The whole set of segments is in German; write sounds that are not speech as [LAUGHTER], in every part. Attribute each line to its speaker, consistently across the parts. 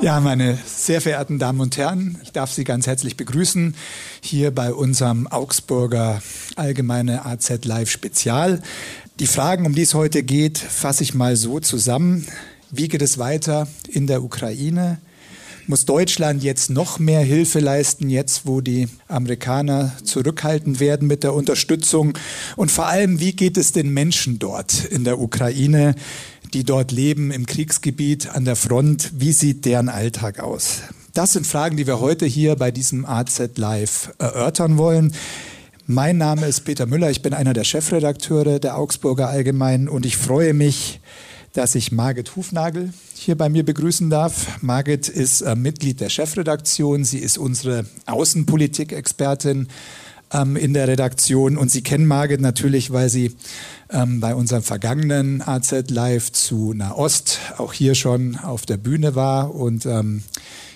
Speaker 1: Ja, meine sehr verehrten Damen und Herren, ich darf Sie ganz herzlich begrüßen hier bei unserem Augsburger Allgemeine AZ Live Spezial. Die Fragen, um die es heute geht, fasse ich mal so zusammen. Wie geht es weiter in der Ukraine? Muss Deutschland jetzt noch mehr Hilfe leisten, jetzt wo die Amerikaner zurückhaltend werden mit der Unterstützung? Und vor allem, wie geht es den Menschen dort in der Ukraine? die dort leben im Kriegsgebiet an der Front. Wie sieht deren Alltag aus? Das sind Fragen, die wir heute hier bei diesem AZ Live erörtern wollen. Mein Name ist Peter Müller, ich bin einer der Chefredakteure der Augsburger Allgemeinen und ich freue mich, dass ich Margit Hufnagel hier bei mir begrüßen darf. Margit ist äh, Mitglied der Chefredaktion, sie ist unsere Außenpolitik-Expertin ähm, in der Redaktion. Und Sie kennen Margit natürlich, weil sie ähm, bei unserem vergangenen AZ Live zu Nahost auch hier schon auf der Bühne war und ähm,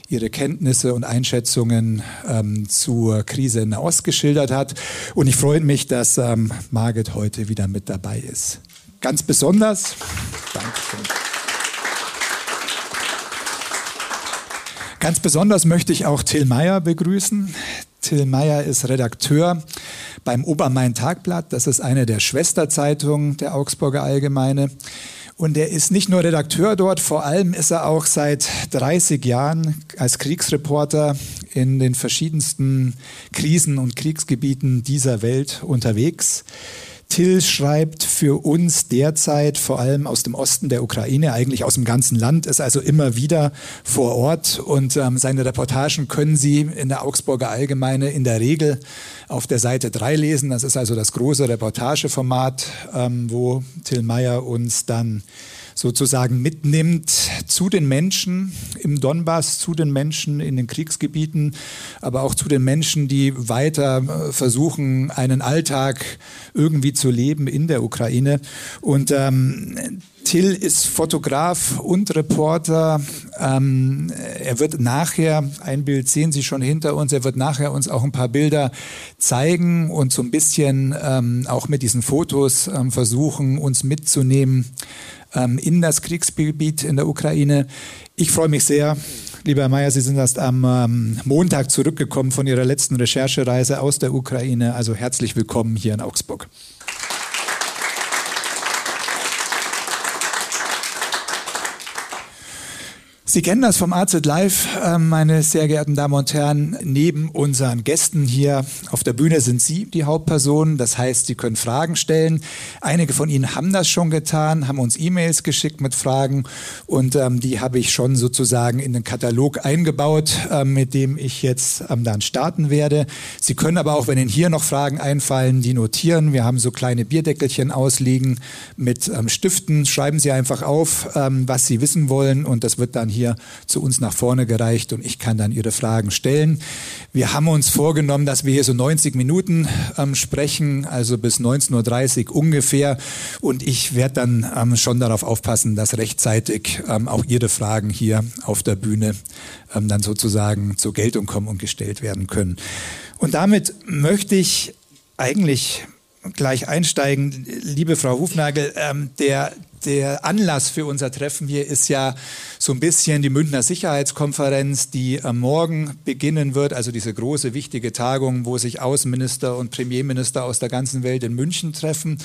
Speaker 1: ihre Kenntnisse und Einschätzungen ähm, zur Krise in Nahost geschildert hat. Und ich freue mich, dass ähm, Margit heute wieder mit dabei ist. Ganz besonders. Dankeschön. Ganz besonders möchte ich auch Till Meyer begrüßen. Till Meyer ist Redakteur beim Obermain-Tagblatt. Das ist eine der Schwesterzeitungen der Augsburger Allgemeine. Und er ist nicht nur Redakteur dort, vor allem ist er auch seit 30 Jahren als Kriegsreporter in den verschiedensten Krisen und Kriegsgebieten dieser Welt unterwegs. Till schreibt für uns derzeit vor allem aus dem Osten der Ukraine, eigentlich aus dem ganzen Land, ist also immer wieder vor Ort und ähm, seine Reportagen können Sie in der Augsburger Allgemeine in der Regel auf der Seite 3 lesen. Das ist also das große Reportageformat, ähm, wo Till Meyer uns dann sozusagen mitnimmt zu den Menschen im Donbass, zu den Menschen in den Kriegsgebieten, aber auch zu den Menschen, die weiter äh, versuchen, einen Alltag irgendwie zu leben in der Ukraine. Und ähm, Till ist Fotograf und Reporter. Ähm, er wird nachher, ein Bild sehen Sie schon hinter uns, er wird nachher uns auch ein paar Bilder zeigen und so ein bisschen ähm, auch mit diesen Fotos ähm, versuchen, uns mitzunehmen ähm, in das Kriegsgebiet in der Ukraine. Ich freue mich sehr. Lieber Herr Mayer, Sie sind erst am ähm, Montag zurückgekommen von Ihrer letzten Recherchereise aus der Ukraine. Also herzlich willkommen hier in Augsburg. Sie kennen das vom AZ Live, ähm, meine sehr geehrten Damen und Herren. Neben unseren Gästen hier auf der Bühne sind Sie die Hauptpersonen. Das heißt, Sie können Fragen stellen. Einige von Ihnen haben das schon getan, haben uns E-Mails geschickt mit Fragen und ähm, die habe ich schon sozusagen in den Katalog eingebaut, ähm, mit dem ich jetzt ähm, dann starten werde. Sie können aber auch, wenn Ihnen hier noch Fragen einfallen, die notieren. Wir haben so kleine Bierdeckelchen ausliegen mit ähm, Stiften. Schreiben Sie einfach auf, ähm, was Sie wissen wollen und das wird dann hier hier zu uns nach vorne gereicht und ich kann dann Ihre Fragen stellen. Wir haben uns vorgenommen, dass wir hier so 90 Minuten ähm, sprechen, also bis 19.30 Uhr ungefähr. Und ich werde dann ähm, schon darauf aufpassen, dass rechtzeitig ähm, auch Ihre Fragen hier auf der Bühne ähm, dann sozusagen zur Geltung kommen und gestellt werden können. Und damit möchte ich eigentlich gleich einsteigen. Liebe Frau Hufnagel, ähm, der, der Anlass für unser Treffen hier ist ja so ein bisschen die Münchner Sicherheitskonferenz, die am Morgen beginnen wird, also diese große, wichtige Tagung, wo sich Außenminister und Premierminister aus der ganzen Welt in München treffen.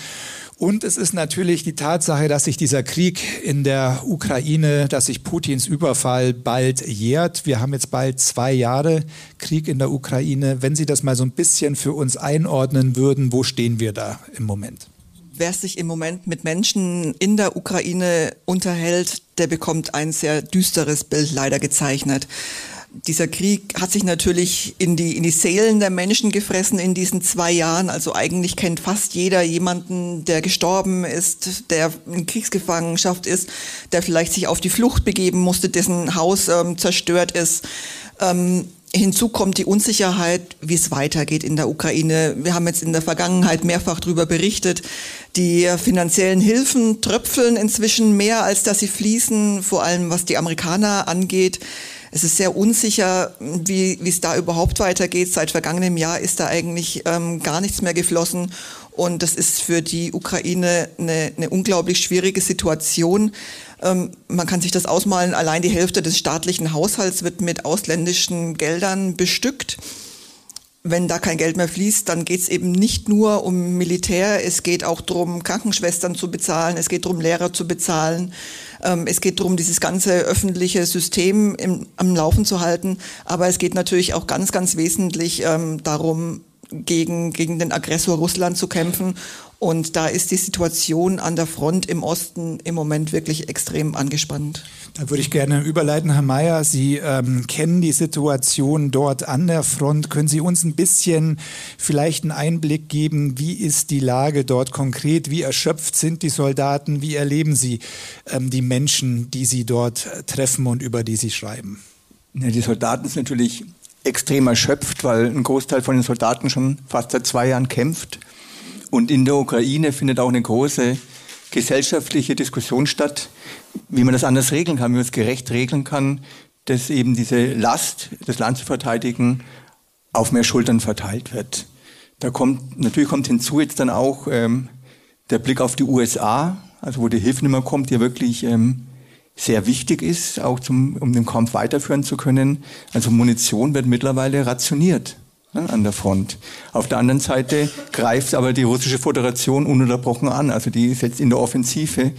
Speaker 1: Und es ist natürlich die Tatsache, dass sich dieser Krieg in der Ukraine, dass sich Putins Überfall bald jährt. Wir haben jetzt bald zwei Jahre Krieg in der Ukraine. Wenn Sie das mal so ein bisschen für uns einordnen würden, wo stehen wir da im Moment?
Speaker 2: Wer sich im Moment mit Menschen in der Ukraine unterhält, der bekommt ein sehr düsteres Bild leider gezeichnet. Dieser Krieg hat sich natürlich in die, in die Seelen der Menschen gefressen in diesen zwei Jahren. Also eigentlich kennt fast jeder jemanden, der gestorben ist, der in Kriegsgefangenschaft ist, der vielleicht sich auf die Flucht begeben musste, dessen Haus ähm, zerstört ist. Ähm, Hinzu kommt die Unsicherheit, wie es weitergeht in der Ukraine. Wir haben jetzt in der Vergangenheit mehrfach darüber berichtet. Die finanziellen Hilfen tröpfeln inzwischen mehr, als dass sie fließen, vor allem was die Amerikaner angeht. Es ist sehr unsicher, wie, wie es da überhaupt weitergeht. Seit vergangenem Jahr ist da eigentlich ähm, gar nichts mehr geflossen. Und das ist für die Ukraine eine, eine unglaublich schwierige Situation. Ähm, man kann sich das ausmalen, allein die Hälfte des staatlichen Haushalts wird mit ausländischen Geldern bestückt. Wenn da kein Geld mehr fließt, dann geht es eben nicht nur um Militär, es geht auch darum, Krankenschwestern zu bezahlen, es geht darum, Lehrer zu bezahlen, ähm, es geht darum, dieses ganze öffentliche System im, am Laufen zu halten, aber es geht natürlich auch ganz, ganz wesentlich ähm, darum, gegen, gegen den Aggressor Russland zu kämpfen. Und da ist die Situation an der Front im Osten im Moment wirklich extrem angespannt.
Speaker 1: Da würde ich gerne überleiten, Herr Mayer. Sie ähm, kennen die Situation dort an der Front. Können Sie uns ein bisschen vielleicht einen Einblick geben, wie ist die Lage dort konkret? Wie erschöpft sind die Soldaten? Wie erleben Sie ähm, die Menschen, die Sie dort treffen und über die Sie schreiben?
Speaker 3: Ja, die Soldaten sind natürlich extrem erschöpft, weil ein Großteil von den Soldaten schon fast seit zwei Jahren kämpft. Und in der Ukraine findet auch eine große gesellschaftliche Diskussion statt, wie man das anders regeln kann, wie man es gerecht regeln kann, dass eben diese Last, das Land zu verteidigen, auf mehr Schultern verteilt wird. Da kommt, natürlich kommt hinzu jetzt dann auch ähm, der Blick auf die USA, also wo die Hilfe nicht mehr kommt, die wirklich ähm, sehr wichtig ist, auch zum, um den Kampf weiterführen zu können. Also Munition wird mittlerweile rationiert ne, an der Front. Auf der anderen Seite greift aber die russische Föderation ununterbrochen an. Also die ist jetzt in der Offensive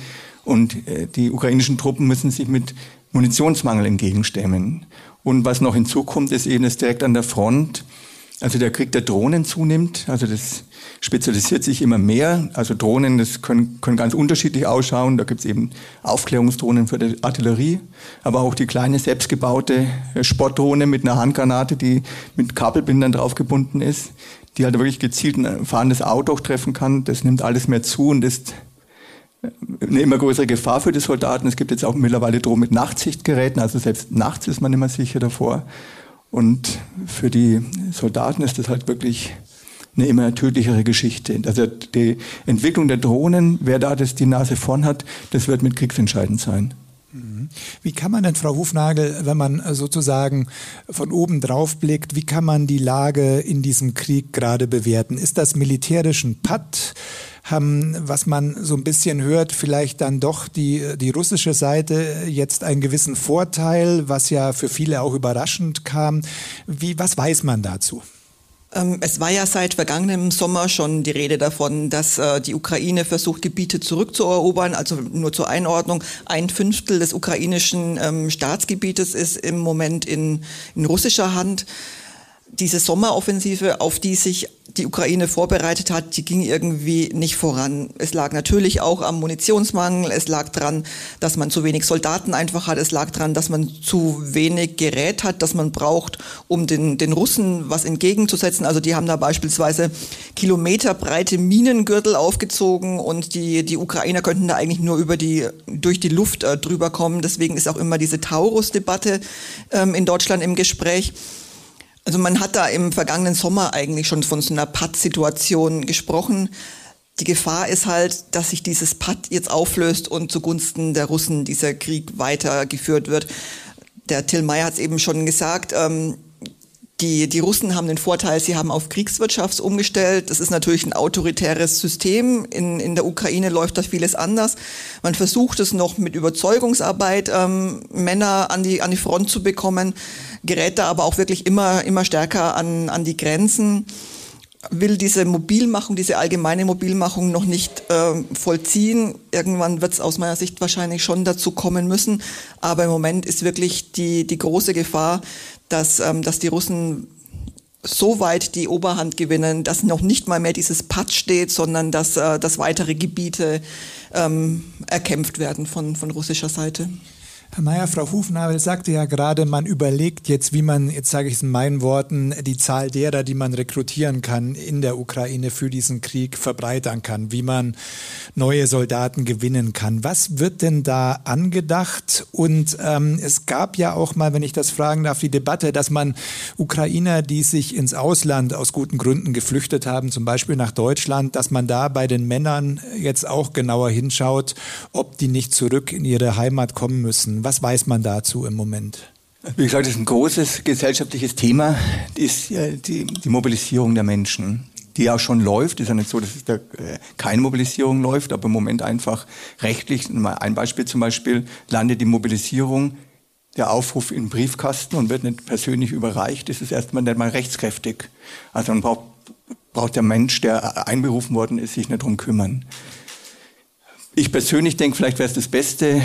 Speaker 3: und äh, die ukrainischen Truppen müssen sich mit Munitionsmangel entgegenstemmen. Und was noch hinzukommt, ist eben, dass direkt an der Front also der Krieg der Drohnen zunimmt, also das spezialisiert sich immer mehr. Also Drohnen, das können, können ganz unterschiedlich ausschauen. Da gibt es eben Aufklärungsdrohnen für die Artillerie, aber auch die kleine selbstgebaute Sportdrohne mit einer Handgranate, die mit Kabelbindern draufgebunden ist, die halt wirklich gezielt ein fahrendes Auto auch treffen kann. Das nimmt alles mehr zu und ist eine immer größere Gefahr für die Soldaten. Es gibt jetzt auch mittlerweile Drohnen mit Nachtsichtgeräten, also selbst nachts ist man immer sicher davor. Und für die Soldaten ist das halt wirklich eine immer tödlichere Geschichte. Also die Entwicklung der Drohnen, wer da das die Nase vorn hat, das wird mit kriegsentscheidend sein.
Speaker 1: Mhm. Wie kann man denn, Frau Hufnagel, wenn man sozusagen von oben drauf blickt, wie kann man die Lage in diesem Krieg gerade bewerten? Ist das militärisch ein Patt? Haben, was man so ein bisschen hört, vielleicht dann doch die, die russische Seite jetzt einen gewissen Vorteil, was ja für viele auch überraschend kam. Wie, was weiß man dazu?
Speaker 2: Ähm, es war ja seit vergangenem Sommer schon die Rede davon, dass äh, die Ukraine versucht, Gebiete zurückzuerobern. Also nur zur Einordnung, ein Fünftel des ukrainischen ähm, Staatsgebietes ist im Moment in, in russischer Hand diese Sommeroffensive, auf die sich die Ukraine vorbereitet hat, die ging irgendwie nicht voran. Es lag natürlich auch am Munitionsmangel, es lag dran, dass man zu wenig Soldaten einfach hat, es lag dran, dass man zu wenig Gerät hat, das man braucht, um den, den Russen was entgegenzusetzen. Also die haben da beispielsweise kilometerbreite Minengürtel aufgezogen und die, die Ukrainer könnten da eigentlich nur über die, durch die Luft äh, drüber kommen. Deswegen ist auch immer diese Taurus-Debatte ähm, in Deutschland im Gespräch. Also man hat da im vergangenen Sommer eigentlich schon von so einer Patt-Situation gesprochen. Die Gefahr ist halt, dass sich dieses Patt jetzt auflöst und zugunsten der Russen dieser Krieg weitergeführt wird. Der Till Meyer hat es eben schon gesagt, ähm, die, die Russen haben den Vorteil, sie haben auf Kriegswirtschaft umgestellt. Das ist natürlich ein autoritäres System. In, in der Ukraine läuft das vieles anders. Man versucht es noch mit Überzeugungsarbeit, ähm, Männer an die, an die Front zu bekommen, gerät da aber auch wirklich immer, immer stärker an, an die Grenzen will diese Mobilmachung, diese allgemeine Mobilmachung noch nicht äh, vollziehen. Irgendwann wird es aus meiner Sicht wahrscheinlich schon dazu kommen müssen. Aber im Moment ist wirklich die, die große Gefahr, dass, ähm, dass die Russen so weit die Oberhand gewinnen, dass noch nicht mal mehr dieses Patch steht, sondern dass, äh, dass weitere Gebiete ähm, erkämpft werden von, von russischer Seite.
Speaker 1: Mayer, Frau Hufnagel sagte ja gerade, man überlegt jetzt, wie man, jetzt sage ich es in meinen Worten, die Zahl derer, die man rekrutieren kann in der Ukraine für diesen Krieg verbreitern kann, wie man neue Soldaten gewinnen kann. Was wird denn da angedacht? Und ähm, es gab ja auch mal, wenn ich das fragen darf, die Debatte, dass man Ukrainer, die sich ins Ausland aus guten Gründen geflüchtet haben, zum Beispiel nach Deutschland, dass man da bei den Männern jetzt auch genauer hinschaut, ob die nicht zurück in ihre Heimat kommen müssen. Was weiß man dazu im Moment?
Speaker 3: Wie gesagt, das ist ein großes gesellschaftliches Thema, ist die, die Mobilisierung der Menschen. die ja schon läuft. Ist ja nicht so, dass es da äh, keine Mobilisierung läuft, aber im Moment einfach rechtlich. Ein Beispiel zum Beispiel landet die Mobilisierung der Aufruf in Briefkasten und wird nicht persönlich überreicht, ist es erstmal nicht mal rechtskräftig. Also man braucht, braucht der Mensch, der einberufen worden ist, sich nicht drum kümmern. Ich persönlich denke, vielleicht wäre es das Beste,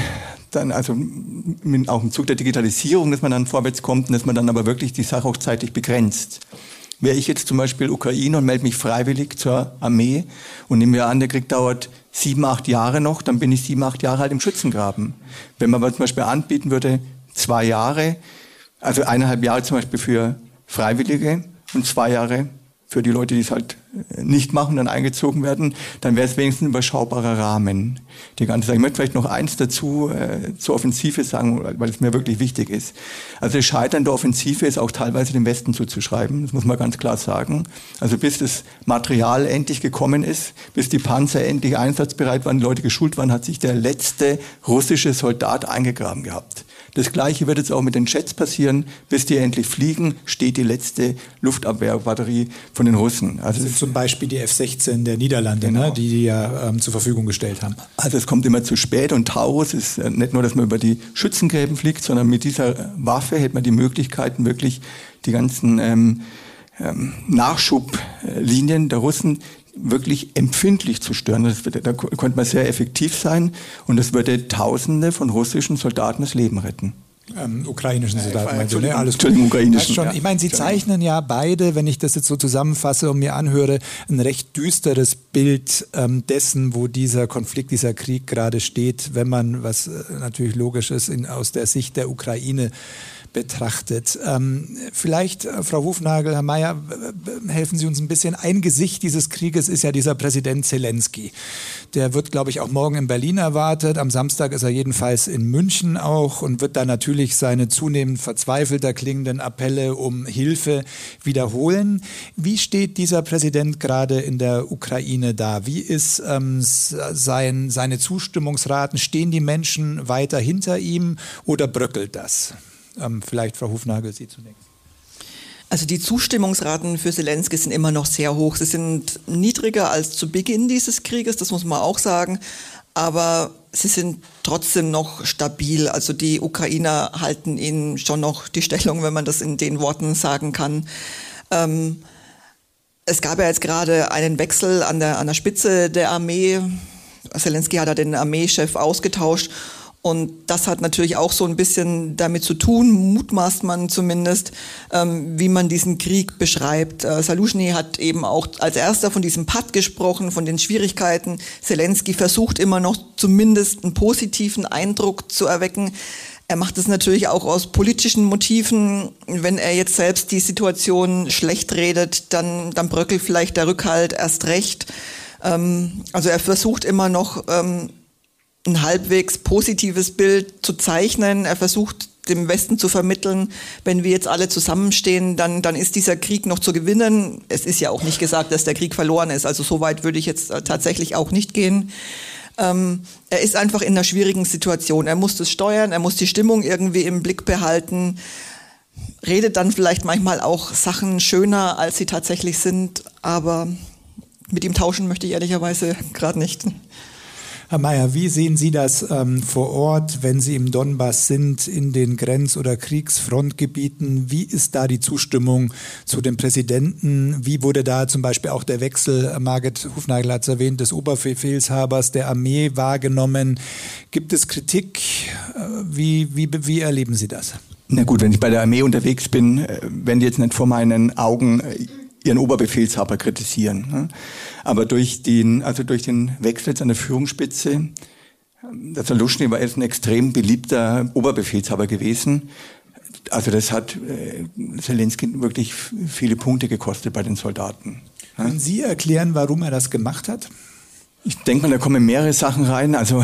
Speaker 3: dann also mit, auch im Zug der Digitalisierung, dass man dann vorwärts kommt und dass man dann aber wirklich die Sache auch zeitlich begrenzt. Wäre ich jetzt zum Beispiel Ukraine und melde mich freiwillig zur Armee und nehme mir an, der Krieg dauert sieben, acht Jahre noch, dann bin ich sieben, acht Jahre halt im Schützengraben. Wenn man aber zum Beispiel anbieten würde, zwei Jahre, also eineinhalb Jahre zum Beispiel für Freiwillige und zwei Jahre für die Leute, die es halt äh, nicht machen, dann eingezogen werden, dann wäre es wenigstens ein überschaubarer Rahmen. Die ganze Sache. Ich möchte vielleicht noch eins dazu äh, zur Offensive sagen, weil es mir wirklich wichtig ist. Also das Scheitern der Offensive ist auch teilweise dem Westen zuzuschreiben, das muss man ganz klar sagen. Also bis das Material endlich gekommen ist, bis die Panzer endlich einsatzbereit waren, die Leute geschult waren, hat sich der letzte russische Soldat eingegraben gehabt. Das Gleiche wird jetzt auch mit den Jets passieren. Bis die endlich fliegen, steht die letzte Luftabwehrbatterie von den Russen.
Speaker 1: Also das zum Beispiel die F-16 der Niederlande, ne, genau. ne, die die ja ähm, zur Verfügung gestellt haben.
Speaker 3: Also es kommt immer zu spät und Taurus ist äh, nicht nur, dass man über die Schützengräben fliegt, sondern mit dieser Waffe hätte man die Möglichkeiten, wirklich die ganzen ähm, ähm, Nachschublinien der Russen wirklich empfindlich zu stören. Das würde, da konnte man sehr effektiv sein und es würde Tausende von russischen Soldaten das Leben retten.
Speaker 1: Ähm, ukrainischen Soldaten, meinst du, ne?
Speaker 3: Alles gut. Ukrainischen,
Speaker 1: schon. Ich meine, Sie zeichnen ja beide, wenn ich das jetzt so zusammenfasse und mir anhöre, ein recht düsteres Bild ähm, dessen, wo dieser Konflikt, dieser Krieg gerade steht, wenn man, was äh, natürlich logisch ist, in, aus der Sicht der Ukraine betrachtet. Ähm, vielleicht, äh, Frau Hufnagel, Herr Mayer, helfen Sie uns ein bisschen. Ein Gesicht dieses Krieges ist ja dieser Präsident Zelensky. Der wird, glaube ich, auch morgen in Berlin erwartet. Am Samstag ist er jedenfalls in München auch und wird da natürlich seine zunehmend verzweifelter klingenden Appelle um Hilfe wiederholen. Wie steht dieser Präsident gerade in der Ukraine da? Wie ist ähm, sein, seine Zustimmungsraten? Stehen die Menschen weiter hinter ihm oder bröckelt das? Ähm, vielleicht Frau Hufnagel, Sie zunächst.
Speaker 2: Also die Zustimmungsraten für Zelensky sind immer noch sehr hoch. Sie sind niedriger als zu Beginn dieses Krieges, das muss man auch sagen. Aber sie sind trotzdem noch stabil. Also die Ukrainer halten ihnen schon noch die Stellung, wenn man das in den Worten sagen kann. Ähm, es gab ja jetzt gerade einen Wechsel an der, an der Spitze der Armee. Zelensky hat da den Armeechef ausgetauscht und das hat natürlich auch so ein bisschen damit zu tun, mutmaßt man zumindest, ähm, wie man diesen Krieg beschreibt. Äh, Salushny hat eben auch als erster von diesem Patt gesprochen, von den Schwierigkeiten. Zelensky versucht immer noch zumindest einen positiven Eindruck zu erwecken. Er macht es natürlich auch aus politischen Motiven. Wenn er jetzt selbst die Situation schlecht redet, dann, dann bröckelt vielleicht der Rückhalt erst recht. Ähm, also er versucht immer noch, ähm, ein halbwegs positives Bild zu zeichnen. Er versucht dem Westen zu vermitteln, wenn wir jetzt alle zusammenstehen, dann, dann ist dieser Krieg noch zu gewinnen. Es ist ja auch nicht gesagt, dass der Krieg verloren ist. Also so weit würde ich jetzt äh, tatsächlich auch nicht gehen. Ähm, er ist einfach in einer schwierigen Situation. Er muss das steuern, er muss die Stimmung irgendwie im Blick behalten, redet dann vielleicht manchmal auch Sachen schöner, als sie tatsächlich sind. Aber mit ihm tauschen möchte ich ehrlicherweise [LAUGHS] gerade nicht.
Speaker 1: Herr Mayer, wie sehen Sie das ähm, vor Ort, wenn Sie im Donbass sind, in den Grenz- oder Kriegsfrontgebieten? Wie ist da die Zustimmung zu dem Präsidenten? Wie wurde da zum Beispiel auch der Wechsel, äh, Margit Hufnagel hat es erwähnt, des Oberbefehlshabers der Armee wahrgenommen? Gibt es Kritik? Äh, wie, wie, wie erleben Sie das?
Speaker 3: Na gut, wenn ich bei der Armee unterwegs bin, äh, werden die jetzt nicht vor meinen Augen ihren Oberbefehlshaber kritisieren. Aber durch den, also durch den Wechsel an der Führungsspitze, der Zaluschny war jetzt ein extrem beliebter Oberbefehlshaber gewesen. Also das hat äh, Zelensky wirklich viele Punkte gekostet bei den Soldaten.
Speaker 1: Können Sie erklären, warum er das gemacht hat?
Speaker 3: Ich denke mal, da kommen mehrere Sachen rein. Also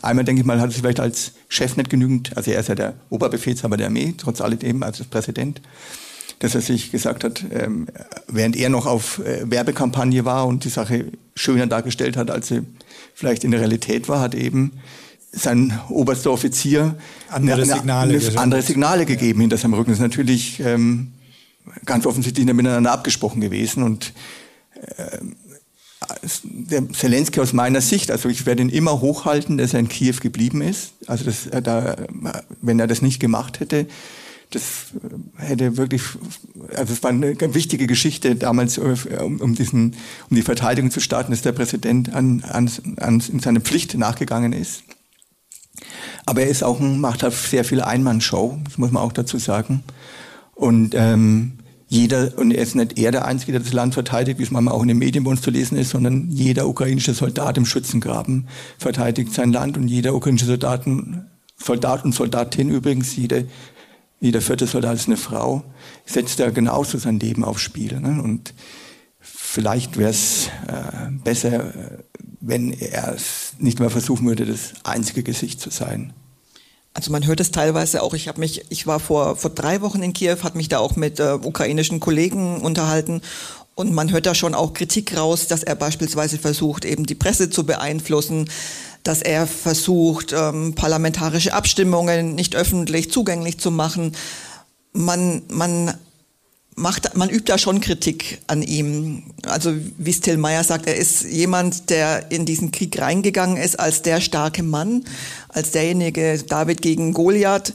Speaker 3: einmal denke ich mal, hat sich vielleicht als Chef nicht genügend, also er ist ja der Oberbefehlshaber der Armee, trotz alledem als Präsident dass er sich gesagt hat, ähm, während er noch auf äh, Werbekampagne war und die Sache schöner dargestellt hat, als sie vielleicht in der Realität war, hat eben sein oberster Offizier
Speaker 1: andere eine, Signale,
Speaker 3: eine, andere Signale gegeben hinter seinem Rücken. Das ist natürlich ähm, ganz offensichtlich miteinander abgesprochen gewesen und äh, der Zelensky aus meiner Sicht, also ich werde ihn immer hochhalten, dass er in Kiew geblieben ist. Also das, da, wenn er das nicht gemacht hätte, das hätte wirklich, also es war eine wichtige Geschichte damals, um, um, diesen, um die Verteidigung zu starten, dass der Präsident an, an, an in seine Pflicht nachgegangen ist. Aber er ist auch ein, macht halt sehr viel Einmannshow, das muss man auch dazu sagen. Und ähm, jeder, und er ist nicht er der Einzige, der das Land verteidigt, wie es manchmal auch in den Medien bei uns zu lesen ist, sondern jeder ukrainische Soldat im Schützengraben verteidigt sein Land und jeder ukrainische Soldaten, Soldat und Soldatin übrigens, jede, jeder vierte Soldat ist eine Frau, setzt da genauso sein Leben aufs Spiel. Ne? Und vielleicht wäre es äh, besser, wenn er es nicht mehr versuchen würde, das einzige Gesicht zu sein.
Speaker 2: Also man hört es teilweise auch. Ich habe mich, ich war vor vor drei Wochen in Kiew, hat mich da auch mit äh, ukrainischen Kollegen unterhalten und man hört da schon auch Kritik raus, dass er beispielsweise versucht, eben die Presse zu beeinflussen, dass er versucht, ähm, parlamentarische Abstimmungen nicht öffentlich zugänglich zu machen. Man, man macht, man übt da schon Kritik an ihm. Also wie Still Meyer sagt, er ist jemand, der in diesen Krieg reingegangen ist als der starke Mann, als derjenige David gegen Goliath,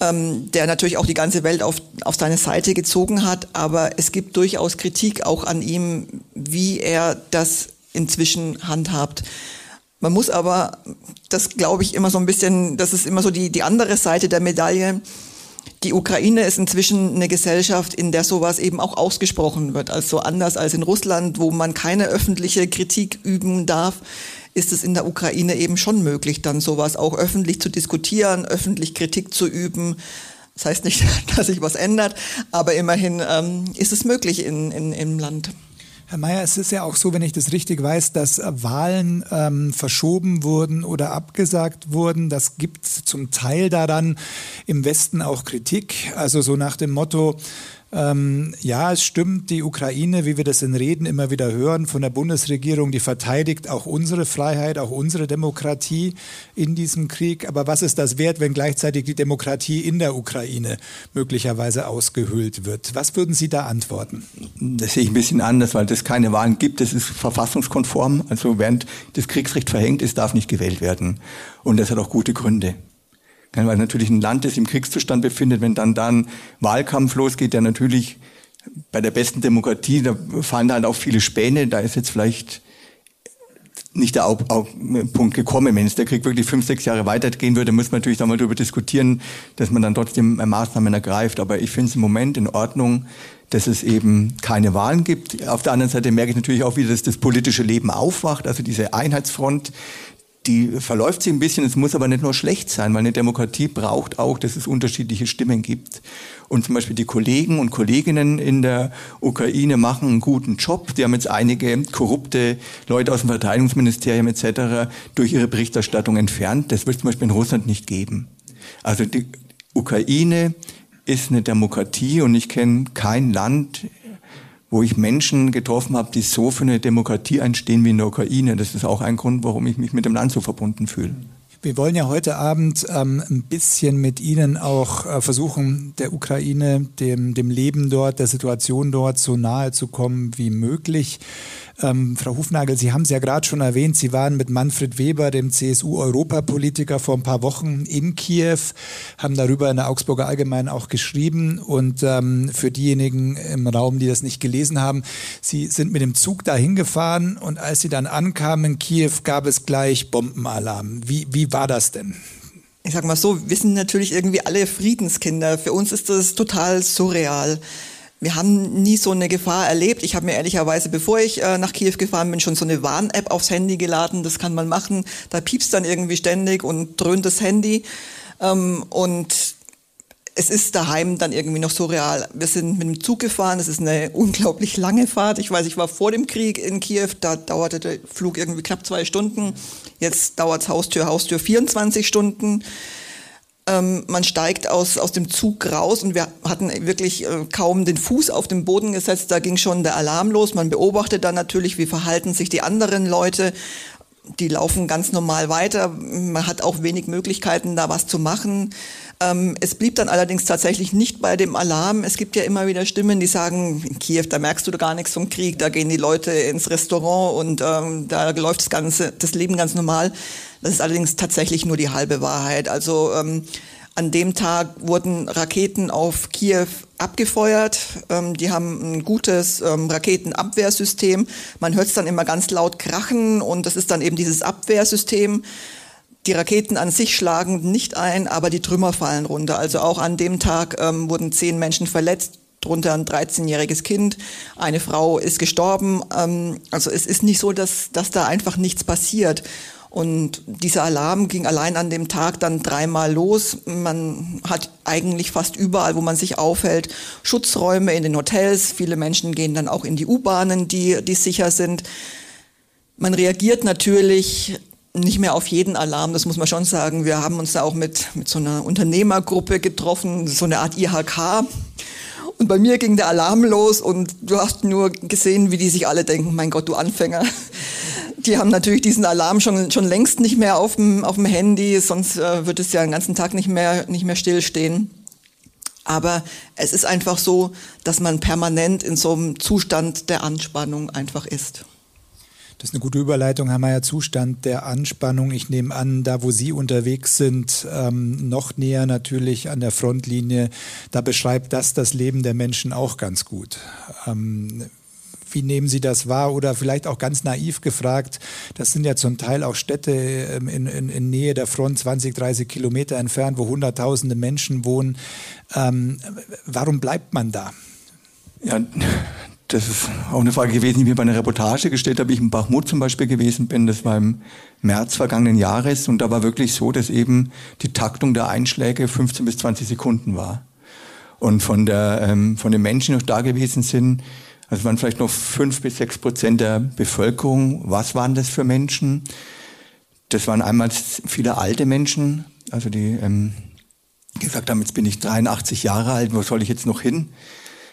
Speaker 2: ähm, der natürlich auch die ganze Welt auf, auf seine Seite gezogen hat. Aber es gibt durchaus Kritik auch an ihm, wie er das inzwischen handhabt. Man muss aber, das glaube ich immer so ein bisschen, das ist immer so die, die andere Seite der Medaille, die Ukraine ist inzwischen eine Gesellschaft, in der sowas eben auch ausgesprochen wird. Also anders als in Russland, wo man keine öffentliche Kritik üben darf, ist es in der Ukraine eben schon möglich, dann sowas auch öffentlich zu diskutieren, öffentlich Kritik zu üben. Das heißt nicht, [LAUGHS] dass sich was ändert, aber immerhin ähm, ist es möglich in, in, im Land.
Speaker 1: Herr Mayer, es ist ja auch so, wenn ich das richtig weiß, dass Wahlen ähm, verschoben wurden oder abgesagt wurden. Das gibt zum Teil daran im Westen auch Kritik. Also so nach dem Motto, ähm, ja, es stimmt, die Ukraine, wie wir das in Reden immer wieder hören von der Bundesregierung, die verteidigt auch unsere Freiheit, auch unsere Demokratie in diesem Krieg. Aber was ist das wert, wenn gleichzeitig die Demokratie in der Ukraine möglicherweise ausgehöhlt wird? Was würden Sie da antworten?
Speaker 3: Das sehe ich ein bisschen anders, weil es keine Wahlen gibt. Das ist verfassungskonform. Also während das Kriegsrecht verhängt ist, darf nicht gewählt werden. Und das hat auch gute Gründe weil natürlich ein Land, das im Kriegszustand befindet, wenn dann dann Wahlkampf losgeht, der natürlich bei der besten Demokratie, da fallen halt auch viele Späne, da ist jetzt vielleicht nicht der Punkt gekommen. Wenn es der Krieg wirklich fünf, sechs Jahre weitergehen würde, muss man natürlich da mal darüber diskutieren, dass man dann trotzdem Maßnahmen ergreift. Aber ich finde es im Moment in Ordnung, dass es eben keine Wahlen gibt. Auf der anderen Seite merke ich natürlich auch wieder, dass das politische Leben aufwacht. Also diese Einheitsfront, die verläuft sich ein bisschen, es muss aber nicht nur schlecht sein, weil eine Demokratie braucht auch, dass es unterschiedliche Stimmen gibt. Und zum Beispiel die Kollegen und Kolleginnen in der Ukraine machen einen guten Job. Die haben jetzt einige korrupte Leute aus dem Verteidigungsministerium etc. durch ihre Berichterstattung entfernt. Das wird zum Beispiel in Russland nicht geben. Also die Ukraine ist eine Demokratie und ich kenne kein Land wo ich Menschen getroffen habe, die so für eine Demokratie einstehen wie in der Ukraine. Das ist auch ein Grund, warum ich mich mit dem Land so verbunden fühle.
Speaker 1: Wir wollen ja heute Abend ähm, ein bisschen mit Ihnen auch äh, versuchen, der Ukraine, dem, dem Leben dort, der Situation dort so nahe zu kommen wie möglich. Ähm, Frau Hufnagel, Sie haben es ja gerade schon erwähnt, Sie waren mit Manfred Weber, dem CSU-Europapolitiker, vor ein paar Wochen in Kiew, haben darüber in der Augsburger Allgemeinen auch geschrieben. Und ähm, für diejenigen im Raum, die das nicht gelesen haben, Sie sind mit dem Zug dahin gefahren und als Sie dann ankamen in Kiew, gab es gleich Bombenalarm. Wie, wie war das denn?
Speaker 2: Ich sag mal so, wir sind natürlich irgendwie alle Friedenskinder. Für uns ist das total surreal. Wir haben nie so eine Gefahr erlebt. Ich habe mir ehrlicherweise, bevor ich äh, nach Kiew gefahren bin, schon so eine Warn-App aufs Handy geladen. Das kann man machen. Da piepst dann irgendwie ständig und dröhnt das Handy. Ähm, und es ist daheim dann irgendwie noch so real. Wir sind mit dem Zug gefahren. Es ist eine unglaublich lange Fahrt. Ich weiß, ich war vor dem Krieg in Kiew. Da dauerte der Flug irgendwie knapp zwei Stunden. Jetzt dauert es Haustür, Haustür 24 Stunden. Ähm, man steigt aus, aus dem Zug raus und wir hatten wirklich äh, kaum den Fuß auf den Boden gesetzt. Da ging schon der Alarm los. Man beobachtet dann natürlich, wie verhalten sich die anderen Leute. Die laufen ganz normal weiter. Man hat auch wenig Möglichkeiten, da was zu machen. Ähm, es blieb dann allerdings tatsächlich nicht bei dem Alarm. Es gibt ja immer wieder Stimmen, die sagen, in Kiew, da merkst du gar nichts vom Krieg, da gehen die Leute ins Restaurant und ähm, da läuft das ganze, das Leben ganz normal. Das ist allerdings tatsächlich nur die halbe Wahrheit. Also ähm, an dem Tag wurden Raketen auf Kiew abgefeuert. Ähm, die haben ein gutes ähm, Raketenabwehrsystem. Man hört es dann immer ganz laut krachen und das ist dann eben dieses Abwehrsystem. Die Raketen an sich schlagen nicht ein, aber die Trümmer fallen runter. Also auch an dem Tag ähm, wurden zehn Menschen verletzt, darunter ein 13-jähriges Kind. Eine Frau ist gestorben. Ähm, also es ist nicht so, dass, dass da einfach nichts passiert. Und dieser Alarm ging allein an dem Tag dann dreimal los. Man hat eigentlich fast überall, wo man sich aufhält, Schutzräume in den Hotels. Viele Menschen gehen dann auch in die U-Bahnen, die, die sicher sind. Man reagiert natürlich nicht mehr auf jeden Alarm, das muss man schon sagen. Wir haben uns da auch mit, mit so einer Unternehmergruppe getroffen, so eine Art IHK. Und bei mir ging der Alarm los und du hast nur gesehen, wie die sich alle denken, mein Gott, du Anfänger. Die haben natürlich diesen Alarm schon, schon längst nicht mehr auf dem, auf dem Handy, sonst äh, wird es ja den ganzen Tag nicht mehr, nicht mehr stillstehen. Aber es ist einfach so, dass man permanent in so einem Zustand der Anspannung einfach ist.
Speaker 1: Das ist eine gute Überleitung, Herr Mayer. Zustand der Anspannung. Ich nehme an, da wo Sie unterwegs sind, ähm, noch näher natürlich an der Frontlinie, da beschreibt das das Leben der Menschen auch ganz gut. Ähm, wie nehmen Sie das wahr? Oder vielleicht auch ganz naiv gefragt, das sind ja zum Teil auch Städte ähm, in, in, in Nähe der Front, 20, 30 Kilometer entfernt, wo Hunderttausende Menschen wohnen. Ähm, warum bleibt man da?
Speaker 3: Ja, das ist auch eine Frage gewesen, die mir bei einer Reportage gestellt habe, ich in Bachmut zum Beispiel gewesen bin. Das war im März vergangenen Jahres und da war wirklich so, dass eben die Taktung der Einschläge 15 bis 20 Sekunden war. Und von, der, ähm, von den Menschen, die noch da gewesen sind, also waren vielleicht noch fünf bis sechs Prozent der Bevölkerung. Was waren das für Menschen? Das waren einmal viele alte Menschen, also die ähm, gesagt haben, jetzt bin ich 83 Jahre alt, wo soll ich jetzt noch hin?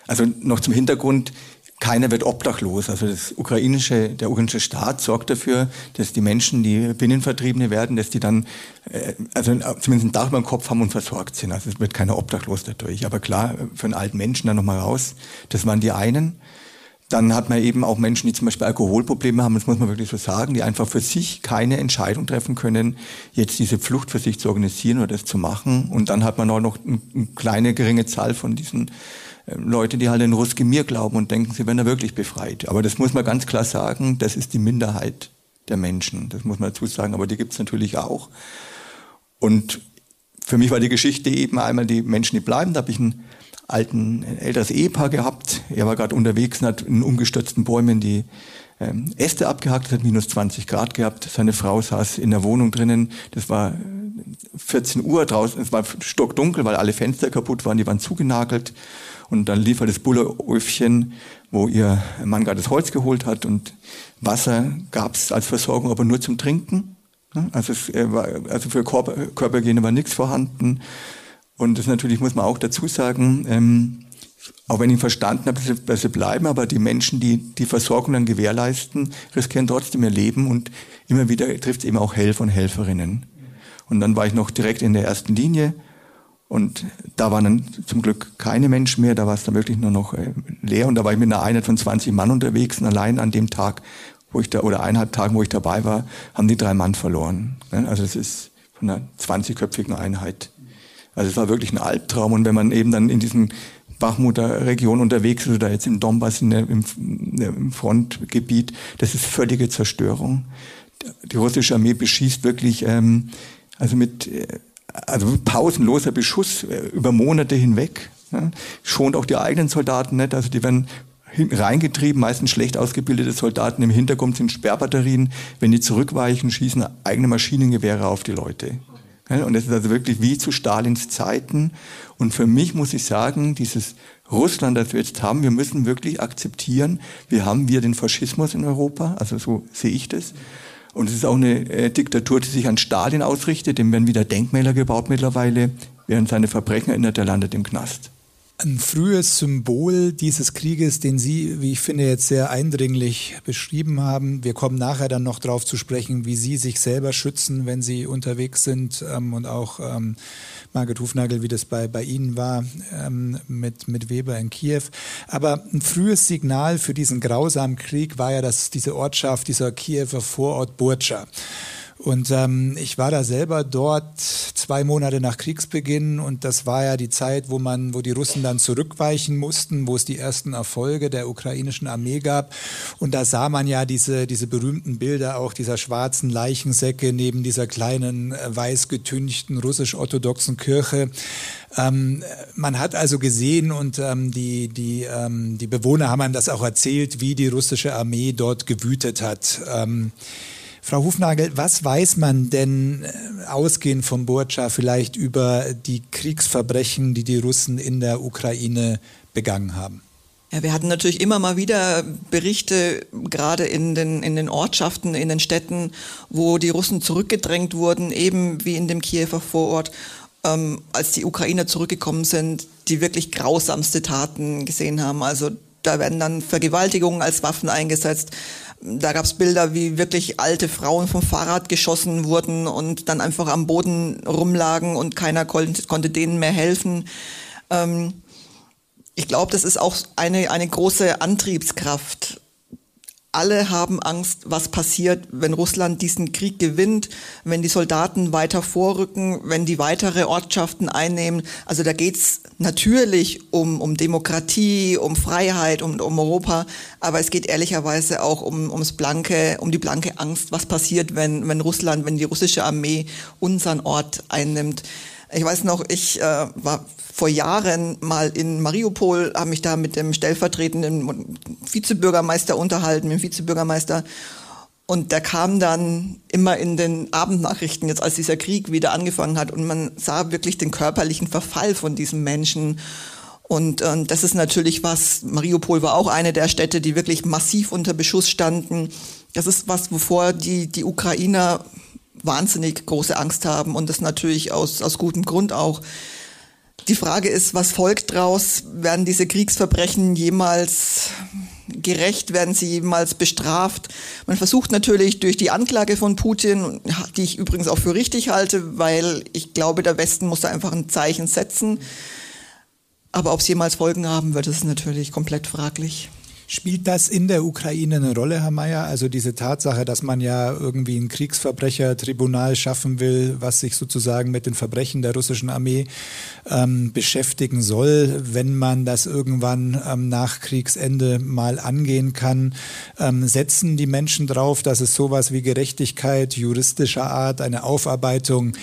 Speaker 3: Also noch zum Hintergrund, keiner wird obdachlos. Also das ukrainische, der ukrainische Staat sorgt dafür, dass die Menschen, die Binnenvertriebene werden, dass die dann, äh, also zumindest ein Dach über dem Kopf haben und versorgt sind. Also es wird keiner obdachlos dadurch. Aber klar, für einen alten Menschen dann nochmal raus. Das waren die einen. Dann hat man eben auch Menschen, die zum Beispiel Alkoholprobleme haben, das muss man wirklich so sagen, die einfach für sich keine Entscheidung treffen können, jetzt diese Flucht für sich zu organisieren oder das zu machen. Und dann hat man auch noch eine kleine, geringe Zahl von diesen Leute, die halt in Ruskimir glauben und denken, sie werden da wirklich befreit. Aber das muss man ganz klar sagen, das ist die Minderheit der Menschen. Das muss man dazu sagen, aber die gibt es natürlich auch. Und für mich war die Geschichte eben einmal die Menschen, die bleiben. Da habe ich einen alten, ein älteres Ehepaar gehabt. Er war gerade unterwegs und hat in umgestürzten Bäumen die ähm, Äste abgehackt, hat minus 20 Grad gehabt. Seine Frau saß in der Wohnung drinnen. Das war 14 Uhr draußen. Es war stockdunkel, weil alle Fenster kaputt waren. Die waren zugenagelt. Und dann lief halt das Bulleröfchen, wo ihr Mann gerade das Holz geholt hat und Wasser gab es als Versorgung, aber nur zum Trinken. Also, es war, also für Körper, Körperhygiene war nichts vorhanden. Und das natürlich muss man auch dazu sagen, ähm, auch wenn ich verstanden habe, dass sie bleiben, aber die Menschen, die die Versorgung dann gewährleisten, riskieren trotzdem ihr Leben und immer wieder trifft es eben auch Helfer und Helferinnen. Und dann war ich noch direkt in der ersten Linie und da waren dann zum Glück keine Menschen mehr, da war es dann wirklich nur noch äh, leer und da war ich mit einer Einheit von 20 Mann unterwegs und allein an dem Tag, wo ich da, oder eineinhalb Tagen, wo ich dabei war, haben die drei Mann verloren. Also es ist von einer 20-köpfigen Einheit. Also es war wirklich ein Albtraum und wenn man eben dann in diesen Bachmutter Region unterwegs ist oder jetzt im Donbass in der, im, im Frontgebiet, das ist völlige Zerstörung. Die russische Armee beschießt wirklich ähm, also mit äh, also pausenloser Beschuss äh, über Monate hinweg. Ja, schont auch die eigenen Soldaten nicht. Also die werden reingetrieben, meistens schlecht ausgebildete Soldaten. Im Hintergrund sind Sperrbatterien. Wenn die zurückweichen, schießen eigene Maschinengewehre auf die Leute. Ja, und das ist also wirklich wie zu Stalins Zeiten. Und für mich muss ich sagen, dieses Russland, das wir jetzt haben, wir müssen wirklich akzeptieren, wir haben wir den Faschismus in Europa, also so sehe ich das. Und es ist auch eine äh, Diktatur, die sich an Stalin ausrichtet. Dem werden wieder Denkmäler gebaut mittlerweile. Während seine Verbrechen erinnert, er landet im Knast.
Speaker 1: Ein frühes Symbol dieses Krieges, den Sie, wie ich finde, jetzt sehr eindringlich beschrieben haben. Wir kommen nachher dann noch darauf zu sprechen, wie Sie sich selber schützen, wenn Sie unterwegs sind ähm, und auch ähm, Margit Hufnagel, wie das bei, bei Ihnen war ähm, mit, mit Weber in Kiew. Aber ein frühes Signal für diesen grausamen Krieg war ja dass diese Ortschaft, dieser Kiewer Vorort Burtscha. Und ähm, ich war da selber dort zwei Monate nach Kriegsbeginn und das war ja die Zeit, wo man, wo die Russen dann zurückweichen mussten, wo es die ersten Erfolge der ukrainischen Armee gab. Und da sah man ja diese, diese berühmten Bilder auch dieser schwarzen Leichensäcke neben dieser kleinen äh, weiß getünchten russisch-orthodoxen Kirche. Ähm, man hat also gesehen und ähm, die, die, ähm, die Bewohner haben das auch erzählt, wie die russische Armee dort gewütet hat. Ähm, Frau Hufnagel, was weiß man denn äh, ausgehend vom Burtscha vielleicht über die Kriegsverbrechen, die die Russen in der Ukraine begangen haben?
Speaker 2: Ja, wir hatten natürlich immer mal wieder Berichte, gerade in den, in den Ortschaften, in den Städten, wo die Russen zurückgedrängt wurden, eben wie in dem Kiewer Vorort, ähm, als die Ukrainer zurückgekommen sind, die wirklich grausamste Taten gesehen haben. Also da werden dann Vergewaltigungen als Waffen eingesetzt. Da gab es Bilder, wie wirklich alte Frauen vom Fahrrad geschossen wurden und dann einfach am Boden rumlagen und keiner konnte, denen mehr helfen. Ähm, ich glaube, das ist auch eine, eine große Antriebskraft alle haben Angst, was passiert, wenn Russland diesen Krieg gewinnt, wenn die Soldaten weiter vorrücken, wenn die weitere Ortschaften einnehmen. Also da geht's natürlich um, um Demokratie, um Freiheit, um, um Europa, aber es geht ehrlicherweise auch um, ums blanke, um die blanke Angst, was passiert, wenn, wenn Russland, wenn die russische Armee unseren Ort einnimmt. Ich weiß noch, ich äh, war vor Jahren mal in Mariupol, habe mich da mit dem stellvertretenden Vizebürgermeister unterhalten, mit dem Vizebürgermeister. Und der kam dann immer in den Abendnachrichten, jetzt als dieser Krieg wieder angefangen hat. Und man sah wirklich den körperlichen Verfall von diesen Menschen. Und äh, das ist natürlich was, Mariupol war auch eine der Städte, die wirklich massiv unter Beschuss standen. Das ist was, wovor die, die Ukrainer wahnsinnig große Angst haben und das natürlich aus, aus gutem Grund auch. Die Frage ist, was folgt daraus? Werden diese Kriegsverbrechen jemals gerecht? Werden sie jemals bestraft? Man versucht natürlich durch die Anklage von Putin, die ich übrigens auch für richtig halte, weil ich glaube, der Westen muss da einfach ein Zeichen setzen. Aber ob es jemals Folgen haben wird, ist natürlich komplett fraglich.
Speaker 1: Spielt das in der Ukraine eine Rolle, Herr Mayer? Also diese Tatsache, dass man ja irgendwie ein Kriegsverbrechertribunal schaffen will, was sich sozusagen mit den Verbrechen der russischen Armee ähm, beschäftigen soll, wenn man das irgendwann ähm, nach Kriegsende mal angehen kann. Ähm, setzen die Menschen drauf, dass es sowas wie Gerechtigkeit juristischer Art, eine Aufarbeitung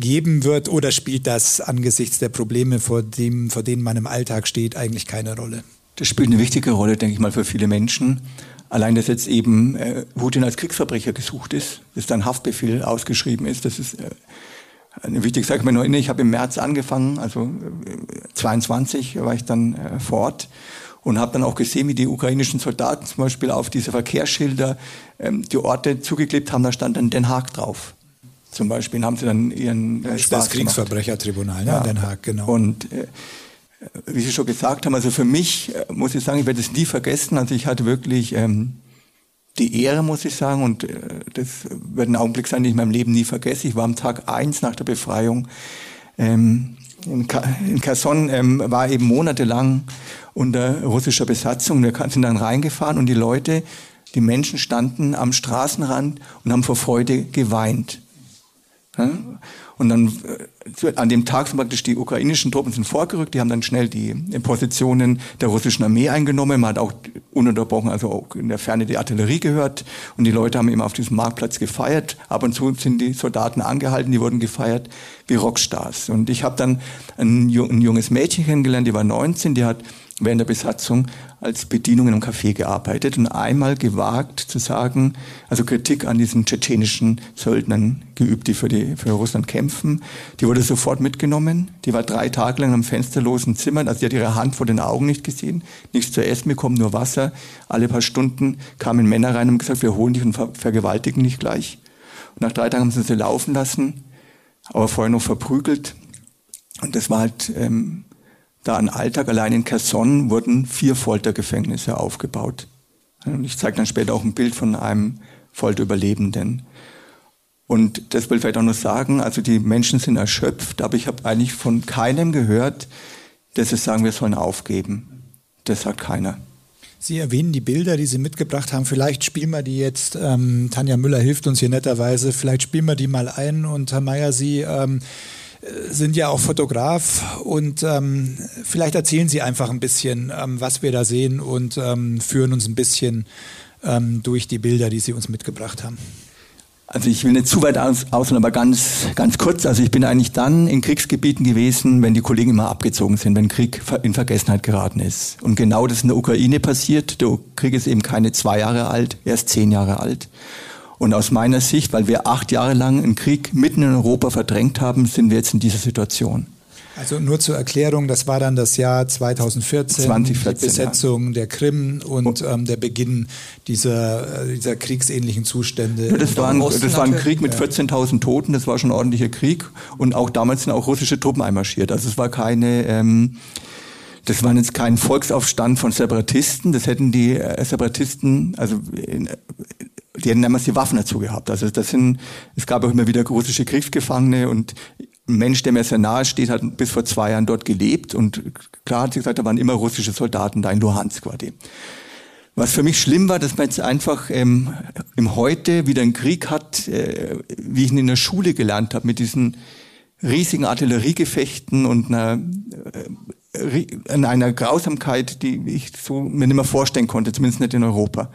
Speaker 1: geben wird? Oder spielt das angesichts der Probleme, vor, dem, vor denen man im Alltag steht, eigentlich keine Rolle?
Speaker 3: Das spielt eine wichtige Rolle, denke ich mal, für viele Menschen. Allein, dass jetzt eben äh, Putin als Kriegsverbrecher gesucht ist, dass dann Haftbefehl ausgeschrieben ist, das ist äh, eine wichtige Sache. Ich, mich noch erinnere, ich habe im März angefangen, also äh, 22 war ich dann äh, vor Ort und habe dann auch gesehen, wie die ukrainischen Soldaten zum Beispiel auf diese Verkehrsschilder ähm, die Orte zugeklebt haben, da stand dann Den Haag drauf. Zum Beispiel haben sie dann ihren
Speaker 1: äh, das, das Kriegsverbrechertribunal, ne?
Speaker 3: ja,
Speaker 1: Den Haag, genau.
Speaker 3: Und äh, wie Sie schon gesagt haben, also für mich äh, muss ich sagen, ich werde es nie vergessen. Also ich hatte wirklich ähm, die Ehre, muss ich sagen, und äh, das wird ein Augenblick sein, den ich in meinem Leben nie vergesse. Ich war am Tag eins nach der Befreiung ähm, in, Ka in Kherson, ähm, war eben monatelang unter russischer Besatzung. Wir sind dann reingefahren und die Leute, die Menschen standen am Straßenrand und haben vor Freude geweint. Ja? Und dann äh, an dem Tag sind praktisch die ukrainischen Truppen sind vorgerückt, die haben dann schnell die Positionen der russischen Armee eingenommen. Man hat auch ununterbrochen, also auch in der Ferne die Artillerie gehört und die Leute haben immer auf diesem Marktplatz gefeiert. Ab und zu sind die Soldaten angehalten, die wurden gefeiert wie Rockstars. Und ich habe dann ein, ein junges Mädchen kennengelernt, die war 19, die hat während der Besatzung als Bedienung in einem Café gearbeitet und einmal gewagt zu sagen, also Kritik an diesen tschetschenischen Söldnern geübt, die für, die für Russland kämpfen. Die wurde sofort mitgenommen. Die war drei Tage lang im fensterlosen Zimmer. Also die hat ihre Hand vor den Augen nicht gesehen, nichts zu essen bekommen, nur Wasser. Alle paar Stunden kamen Männer rein und haben gesagt, wir holen dich und ver vergewaltigen dich gleich. Und nach drei Tagen haben sie sie laufen lassen, aber vorher noch verprügelt. Und das war halt ähm, da an Alltag allein in Kherson wurden vier Foltergefängnisse aufgebaut. Und ich zeige dann später auch ein Bild von einem Folterüberlebenden. Und das will ich vielleicht auch noch sagen, also die Menschen sind erschöpft, aber ich habe eigentlich von keinem gehört, dass sie sagen, wir sollen aufgeben. Das sagt keiner.
Speaker 1: Sie erwähnen die Bilder, die Sie mitgebracht haben. Vielleicht spielen wir die jetzt, ähm, Tanja Müller hilft uns hier netterweise, vielleicht spielen wir die mal ein. Und Herr Mayer, Sie ähm, sind ja auch Fotograf und ähm, vielleicht erzählen Sie einfach ein bisschen, ähm, was wir da sehen und ähm, führen uns ein bisschen ähm, durch die Bilder, die Sie uns mitgebracht haben.
Speaker 3: Also ich will nicht zu weit aus, ausholen, aber ganz, ganz kurz. Also ich bin eigentlich dann in Kriegsgebieten gewesen, wenn die Kollegen immer abgezogen sind, wenn Krieg in Vergessenheit geraten ist. Und genau das in der Ukraine passiert. Der Krieg ist eben keine zwei Jahre alt, erst zehn Jahre alt. Und aus meiner Sicht, weil wir acht Jahre lang einen Krieg mitten in Europa verdrängt haben, sind wir jetzt in dieser Situation.
Speaker 1: Also nur zur Erklärung, das war dann das Jahr 2014, 2014 die Besetzung ja. der Krim und ähm, der Beginn dieser, äh, dieser kriegsähnlichen Zustände.
Speaker 3: Ja, das, war ein, das war ein Krieg mit 14.000 Toten, das war schon ein ordentlicher Krieg und auch damals sind auch russische Truppen einmarschiert. Also es war keine... Ähm, das war jetzt kein Volksaufstand von Separatisten, das hätten die äh, Separatisten, also in, die hätten damals die Waffen dazu gehabt. Also das sind, es gab auch immer wieder russische Kriegsgefangene und ein Mensch, der mir sehr nahe steht, hat bis vor zwei Jahren dort gelebt und klar hat sie gesagt, da waren immer russische Soldaten da in Luhansk die. Was für mich schlimm war, dass man jetzt einfach ähm, im Heute wieder einen Krieg hat, äh, wie ich ihn in der Schule gelernt habe, mit diesen riesigen Artilleriegefechten und einer, äh, einer Grausamkeit, die ich so mir nicht mehr vorstellen konnte, zumindest nicht in Europa.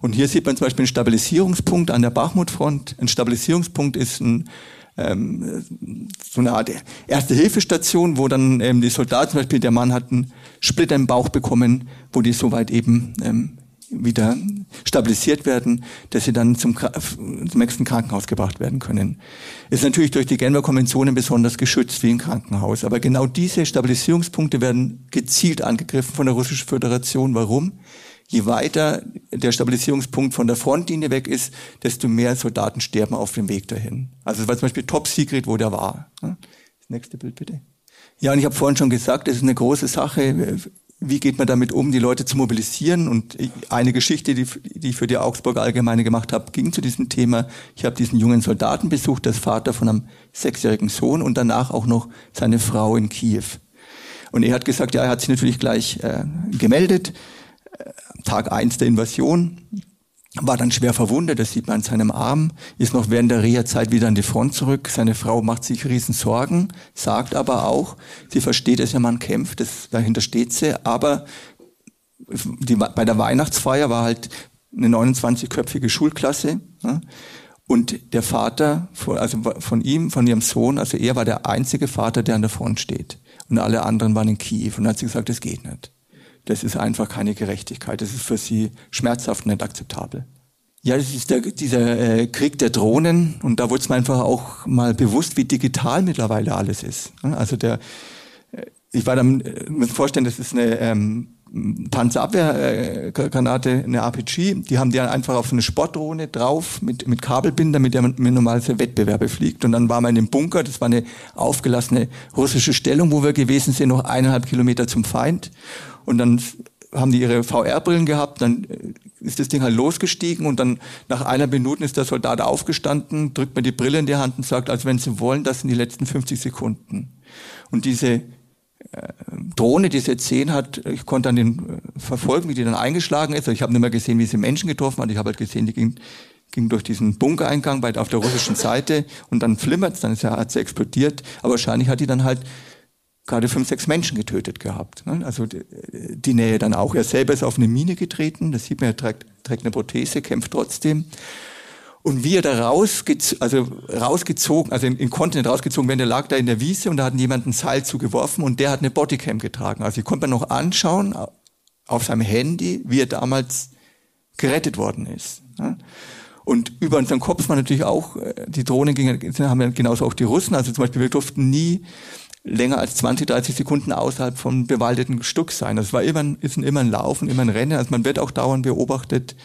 Speaker 3: Und hier sieht man zum Beispiel einen Stabilisierungspunkt an der Bachmutfront. Ein Stabilisierungspunkt ist ein ähm, so eine Art Erste-Hilfestation, wo dann ähm, die Soldaten, zum Beispiel der Mann hat einen Splitter im Bauch bekommen, wo die soweit eben ähm, wieder stabilisiert werden, dass sie dann zum, zum nächsten Krankenhaus gebracht werden können. Ist natürlich durch die Genfer Konventionen besonders geschützt wie im Krankenhaus. Aber genau diese Stabilisierungspunkte werden gezielt angegriffen von der Russischen Föderation. Warum? je weiter der Stabilisierungspunkt von der Frontlinie weg ist, desto mehr Soldaten sterben auf dem Weg dahin. Also war zum Beispiel Top Secret, wo der war. Das nächste Bild bitte. Ja, und ich habe vorhin schon gesagt, das ist eine große Sache. Wie geht man damit um, die Leute zu mobilisieren? Und eine Geschichte, die, die ich für die Augsburger Allgemeine gemacht habe, ging zu diesem Thema. Ich habe diesen jungen Soldaten besucht, das Vater von einem sechsjährigen Sohn und danach auch noch seine Frau in Kiew. Und er hat gesagt, ja, er hat sich natürlich gleich äh, gemeldet Tag eins der Invasion, war dann schwer verwundet, das sieht man an seinem Arm, ist noch während der Reha-Zeit wieder an die Front zurück. Seine Frau macht sich riesen Sorgen, sagt aber auch, sie versteht, dass ihr Mann kämpft, das, dahinter steht sie, aber die, bei der Weihnachtsfeier war halt eine 29-köpfige Schulklasse. Ja, und der Vater, also von ihm, von ihrem Sohn, also er war der einzige Vater, der an der Front steht. Und alle anderen waren in Kiew. Und hat sie gesagt, das geht nicht. Das ist einfach keine Gerechtigkeit. Das ist für sie schmerzhaft und nicht akzeptabel. Ja, das ist der, dieser äh, Krieg der Drohnen und da wurde es mir einfach auch mal bewusst, wie digital mittlerweile alles ist. Also der, äh, ich war dann, äh, muss vorstellen, das ist eine ähm, Panzerabwehrgranate, eine RPG. Die haben die einfach auf eine Sportdrohne drauf mit, mit Kabelbinder, mit der man normalerweise Wettbewerbe fliegt. Und dann war man in dem Bunker, das war eine aufgelassene russische Stellung, wo wir gewesen sind, noch eineinhalb Kilometer zum Feind. Und dann haben die ihre VR-Brillen gehabt, dann äh, ist das Ding halt losgestiegen und dann nach einer Minute ist der Soldat aufgestanden, drückt mir die Brille in die Hand und sagt, also wenn Sie wollen, das sind die letzten 50 Sekunden. Und diese äh, Drohne, die sie jetzt hat, ich konnte dann den äh, verfolgen, wie die dann eingeschlagen ist. Also ich habe nicht mehr gesehen, wie sie Menschen getroffen hat. Ich habe halt gesehen, die ging, ging durch diesen Bunkereingang auf der russischen Seite und dann flimmert's, dann ist, hat sie explodiert. Aber wahrscheinlich hat die dann halt gerade fünf, sechs Menschen getötet gehabt. Ne? Also die, die, Nähe dann auch. Er selber ist auf eine Mine getreten, das sieht man, er trägt, trägt eine Prothese, kämpft trotzdem. Und wie er da rausgez also rausgezogen, also in Kontinent rausgezogen werden, der lag da in der Wiese und da hat jemand ein Seil zugeworfen und der hat eine Bodycam getragen. Also ich konnte mir noch anschauen auf seinem Handy, wie er damals gerettet worden ist. Ne? Und über unseren Kopf war natürlich auch, äh, die Drohnen gingen, haben genauso auch die Russen. Also zum Beispiel, wir durften nie länger als 20, 30 Sekunden außerhalb vom bewaldeten Stück sein. Das war immer, ist immer ein Laufen, immer ein Rennen. Also man wird auch dauernd beobachtet.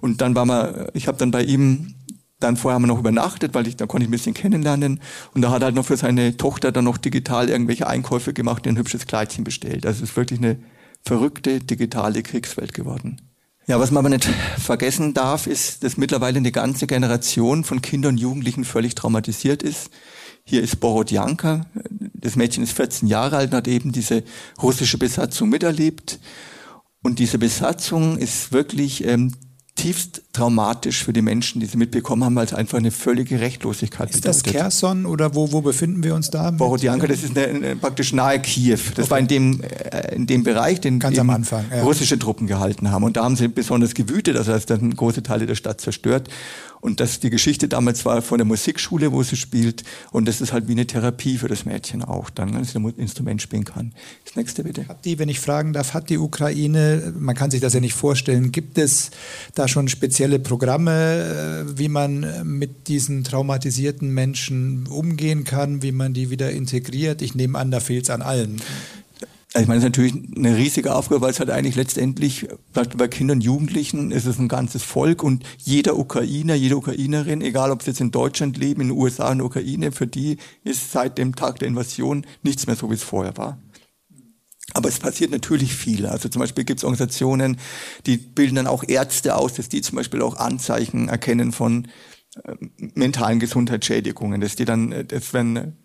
Speaker 3: Und dann war man, ich habe dann bei ihm dann vorher haben wir noch übernachtet, weil ich, da konnte ich ein bisschen kennenlernen. Und da hat er halt noch für seine Tochter dann noch digital irgendwelche Einkäufe gemacht, ein hübsches Kleidchen bestellt. Also es ist wirklich eine verrückte digitale Kriegswelt geworden. Ja, was man aber nicht vergessen darf, ist, dass mittlerweile eine ganze Generation von Kindern und Jugendlichen völlig traumatisiert ist. Hier ist Borodjanka. Das Mädchen ist 14 Jahre alt und hat eben diese russische Besatzung miterlebt. Und diese Besatzung ist wirklich ähm, tiefst traumatisch für die Menschen, die sie mitbekommen haben, weil es einfach eine völlige Rechtlosigkeit
Speaker 1: ist. Ist das Kherson oder wo, wo befinden wir uns da?
Speaker 3: Borodjanka, das ist eine, eine, praktisch nahe Kiew. Das okay. war in dem, äh, in dem Bereich, den
Speaker 1: Ganz am Anfang,
Speaker 3: ja. russische Truppen gehalten haben. Und da haben sie besonders gewütet, also das heißt, dann große Teile der Stadt zerstört. Und das die Geschichte damals war von der Musikschule, wo sie spielt. Und das ist halt wie eine Therapie für das Mädchen auch, dann, dass sie ein Instrument spielen kann. Das nächste bitte.
Speaker 1: Hat die, wenn ich fragen darf, hat die Ukraine, man kann sich das ja nicht vorstellen, gibt es da schon spezielle Programme, äh, wie man mit diesen traumatisierten Menschen umgehen kann, wie man die wieder integriert? Ich nehme an, da fehlt es an allen.
Speaker 3: Also ich meine, es ist natürlich eine riesige Aufgabe, weil es halt eigentlich letztendlich, bei Kindern und Jugendlichen ist es ein ganzes Volk und jeder Ukrainer, jede Ukrainerin, egal ob sie jetzt in Deutschland leben, in den USA, in der Ukraine, für die ist seit dem Tag der Invasion nichts mehr so, wie es vorher war. Aber es passiert natürlich viel. Also zum Beispiel gibt es Organisationen, die bilden dann auch Ärzte aus, dass die zum Beispiel auch Anzeichen erkennen von äh, mentalen Gesundheitsschädigungen, dass die dann, äh, das werden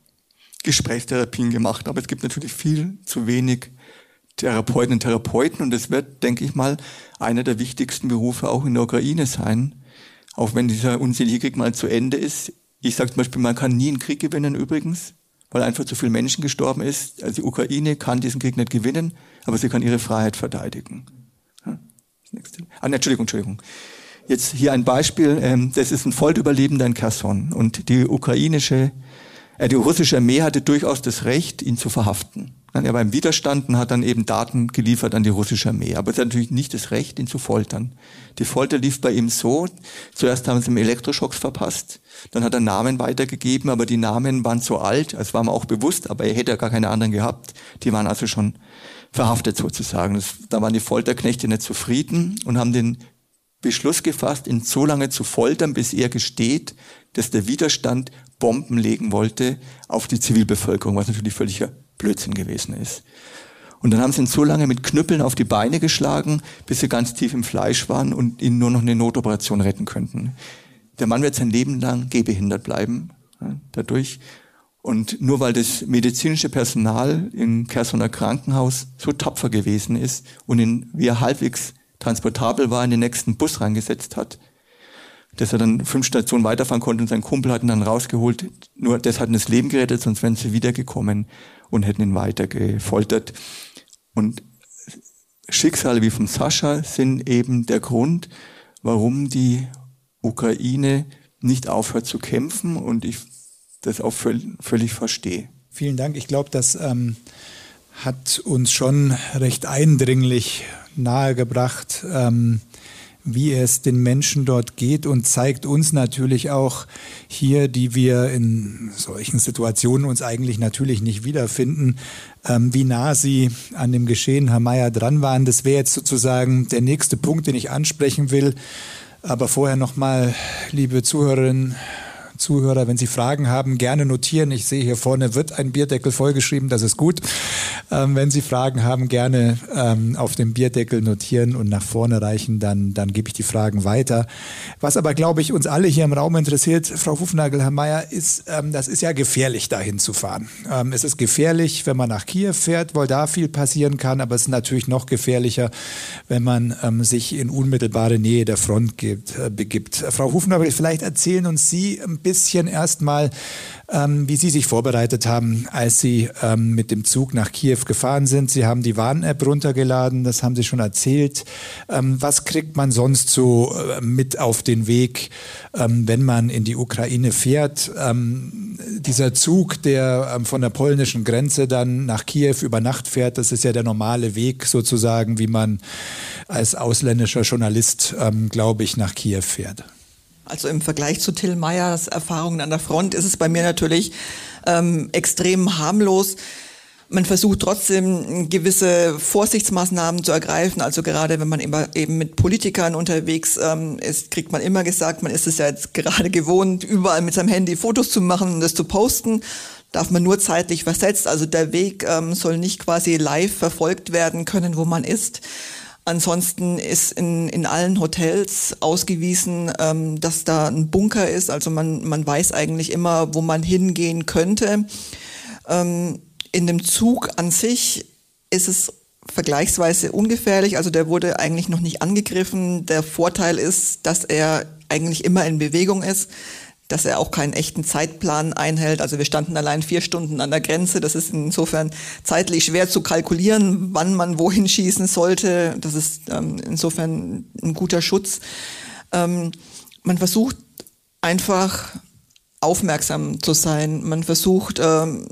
Speaker 3: Gesprächstherapien gemacht, aber es gibt natürlich viel zu wenig Therapeuten und Therapeuten und es wird, denke ich mal, einer der wichtigsten Berufe auch in der Ukraine sein, auch wenn dieser unselige Krieg mal zu Ende ist. Ich sage zum Beispiel, man kann nie einen Krieg gewinnen übrigens, weil einfach zu viele Menschen gestorben ist. Also die Ukraine kann diesen Krieg nicht gewinnen, aber sie kann ihre Freiheit verteidigen. Ah, Entschuldigung, Entschuldigung. Jetzt hier ein Beispiel. Ähm, das ist ein Vollüberlebender in Kherson und die ukrainische die russische Armee hatte durchaus das Recht, ihn zu verhaften. Er war im Widerstand und hat dann eben Daten geliefert an die russische Armee. Aber es hat natürlich nicht das Recht, ihn zu foltern. Die Folter lief bei ihm so. Zuerst haben sie ihm Elektroschocks verpasst. Dann hat er Namen weitergegeben, aber die Namen waren zu alt. Das war ihm auch bewusst, aber er hätte ja gar keine anderen gehabt. Die waren also schon verhaftet sozusagen. Da waren die Folterknechte nicht zufrieden und haben den Beschluss gefasst, ihn so lange zu foltern, bis er gesteht, dass der Widerstand Bomben legen wollte auf die Zivilbevölkerung, was natürlich völliger Blödsinn gewesen ist. Und dann haben sie ihn so lange mit Knüppeln auf die Beine geschlagen, bis sie ganz tief im Fleisch waren und ihn nur noch eine Notoperation retten könnten. Der Mann wird sein Leben lang gehbehindert bleiben, ja, dadurch. Und nur weil das medizinische Personal im Kersoner Krankenhaus so tapfer gewesen ist und ihn, wie er halbwegs transportabel war, in den nächsten Bus reingesetzt hat, dass er dann fünf Stationen weiterfahren konnte und sein Kumpel hat ihn dann rausgeholt. Nur das hat ihm das Leben gerettet, sonst wären sie wiedergekommen und hätten ihn weiter gefoltert. Und Schicksale wie von Sascha sind eben der Grund, warum die Ukraine nicht aufhört zu kämpfen und ich das auch völlig verstehe.
Speaker 1: Vielen Dank. Ich glaube, das ähm, hat uns schon recht eindringlich nahegebracht, ähm, wie es den Menschen dort geht und zeigt uns natürlich auch hier, die wir in solchen Situationen uns eigentlich natürlich nicht wiederfinden, ähm, wie nah sie an dem Geschehen Herr Mayer dran waren. Das wäre jetzt sozusagen der nächste Punkt, den ich ansprechen will. Aber vorher nochmal, liebe Zuhörerinnen, Zuhörer, wenn Sie Fragen haben, gerne notieren. Ich sehe hier vorne wird ein Bierdeckel vollgeschrieben, das ist gut. Ähm, wenn Sie Fragen haben, gerne ähm, auf dem Bierdeckel notieren und nach vorne reichen, dann, dann gebe ich die Fragen weiter. Was aber, glaube ich, uns alle hier im Raum interessiert, Frau Hufnagel, Herr Mayer, ist, ähm, das ist ja gefährlich, dahin zu fahren. Ähm, es ist gefährlich, wenn man nach Kiew fährt, weil da viel passieren kann, aber es ist natürlich noch gefährlicher, wenn man ähm, sich in unmittelbare Nähe der Front gibt, äh, begibt. Frau Hufnagel, vielleicht erzählen uns Sie ein bisschen bisschen erstmal, ähm, wie Sie sich vorbereitet haben, als Sie ähm, mit dem Zug nach Kiew gefahren sind. Sie haben die Warn-App runtergeladen, das haben Sie schon erzählt. Ähm, was kriegt man sonst so äh, mit auf den Weg, ähm, wenn man in die Ukraine fährt? Ähm, dieser Zug, der ähm, von der polnischen Grenze dann nach Kiew über Nacht fährt, das ist ja der normale Weg sozusagen, wie man als ausländischer Journalist, glaube ich, nach Kiew fährt.
Speaker 2: Also im Vergleich zu Till Meyers Erfahrungen an der Front ist es bei mir natürlich ähm, extrem harmlos. Man versucht trotzdem gewisse Vorsichtsmaßnahmen zu ergreifen. Also gerade wenn man eben mit Politikern unterwegs ähm, ist, kriegt man immer gesagt, man ist es ja jetzt gerade gewohnt, überall mit seinem Handy Fotos zu machen und das zu posten darf man nur zeitlich versetzt. Also der Weg ähm, soll nicht quasi live verfolgt werden können, wo man ist. Ansonsten ist in, in allen Hotels ausgewiesen, ähm, dass da ein Bunker ist. Also man, man weiß eigentlich immer, wo man hingehen könnte. Ähm, in dem Zug an sich ist es vergleichsweise ungefährlich. Also der wurde eigentlich noch nicht angegriffen. Der Vorteil ist, dass er eigentlich immer in Bewegung ist dass er auch keinen echten Zeitplan einhält. Also wir standen allein vier Stunden an der Grenze. Das ist insofern zeitlich schwer zu kalkulieren, wann man wohin schießen sollte. Das ist ähm, insofern ein guter Schutz. Ähm, man versucht einfach aufmerksam zu sein. Man versucht ähm,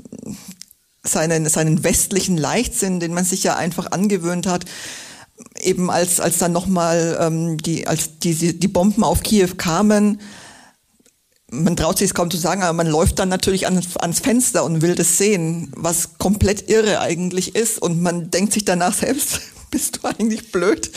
Speaker 2: seinen, seinen westlichen Leichtsinn, den man sich ja einfach angewöhnt hat, eben als, als dann nochmal ähm, die, als die, die Bomben auf Kiew kamen, man traut sich es kaum zu sagen, aber man läuft dann natürlich ans, ans, Fenster und will das sehen, was komplett irre eigentlich ist. Und man denkt sich danach selbst, [LAUGHS] bist du eigentlich blöd?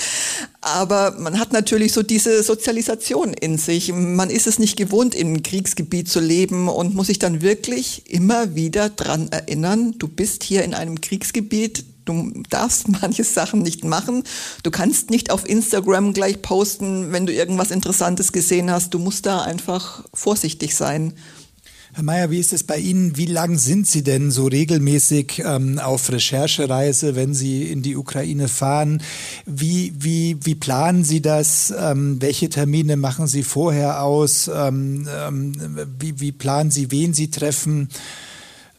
Speaker 2: Aber man hat natürlich so diese Sozialisation in sich. Man ist es nicht gewohnt, im Kriegsgebiet zu leben und muss sich dann wirklich immer wieder dran erinnern, du bist hier in einem Kriegsgebiet, Du darfst [LAUGHS] manche Sachen nicht machen. Du kannst nicht auf Instagram gleich posten, wenn du irgendwas Interessantes gesehen hast. Du musst da einfach vorsichtig sein.
Speaker 1: Herr Mayer, wie ist es bei Ihnen? Wie lang sind Sie denn so regelmäßig ähm, auf Recherchereise, wenn Sie in die Ukraine fahren? Wie, wie, wie planen Sie das? Ähm, welche Termine machen Sie vorher aus? Ähm, ähm wie, wie planen Sie, wen Sie treffen?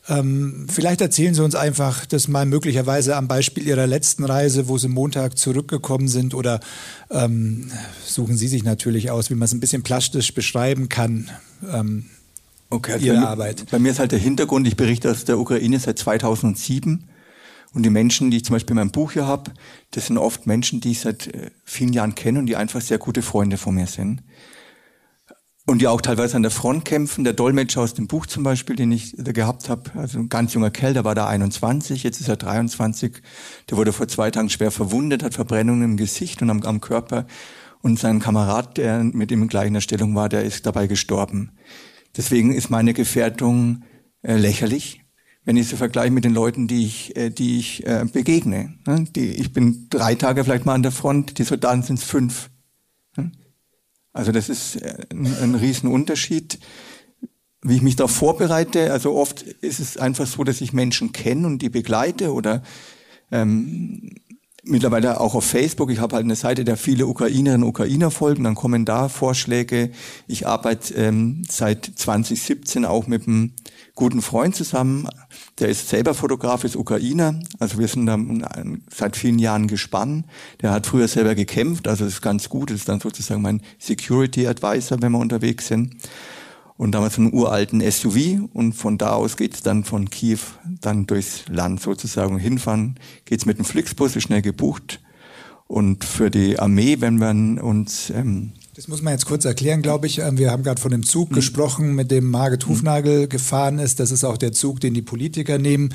Speaker 1: Ähm, vielleicht erzählen Sie uns einfach das mal möglicherweise am Beispiel Ihrer letzten Reise, wo Sie Montag zurückgekommen sind oder ähm, suchen Sie sich natürlich aus, wie man es ein bisschen plastisch beschreiben kann. Ähm,
Speaker 3: okay, also Ihre bei mir, Arbeit. Bei mir ist halt der Hintergrund, ich berichte aus der Ukraine seit 2007 und die Menschen, die ich zum Beispiel in meinem Buch hier habe, das sind oft Menschen, die ich seit äh, vielen Jahren kenne und die einfach sehr gute Freunde von mir sind und die auch teilweise an der Front kämpfen. Der Dolmetscher aus dem Buch zum Beispiel, den ich gehabt habe, also ein ganz junger Kerl, der war da 21, jetzt ist er 23. Der wurde vor zwei Tagen schwer verwundet, hat Verbrennungen im Gesicht und am, am Körper. Und sein Kamerad, der mit ihm in gleicher Stellung war, der ist dabei gestorben. Deswegen ist meine Gefährdung äh, lächerlich, wenn ich sie vergleiche mit den Leuten, die ich, äh, die ich äh, begegne. Ne? Die, ich bin drei Tage vielleicht mal an der Front, die Soldaten sind fünf. Also das ist äh, ein, ein Riesenunterschied. Wie ich mich da vorbereite, also oft ist es einfach so, dass ich Menschen kenne und die begleite oder ähm, mittlerweile auch auf Facebook. Ich habe halt eine Seite, der viele Ukrainerinnen und Ukrainer folgen. Dann kommen da Vorschläge. Ich arbeite ähm, seit 2017 auch mit einem guten Freund zusammen. Der ist selber Fotograf, ist Ukrainer. Also wir sind da seit vielen Jahren gespannt. Der hat früher selber gekämpft. Also ist ganz gut. Das ist dann sozusagen mein Security Advisor, wenn wir unterwegs sind und damals einen uralten SUV und von da aus geht's dann von Kiew dann durchs Land sozusagen hinfahren. Geht's mit dem Flixbus, ist schnell gebucht und für die Armee, wenn wir uns ähm,
Speaker 1: das muss man jetzt kurz erklären, glaube ich. Ähm, wir haben gerade von dem Zug mhm. gesprochen, mit dem Margit Hufnagel mhm. gefahren ist. Das ist auch der Zug, den die Politiker nehmen,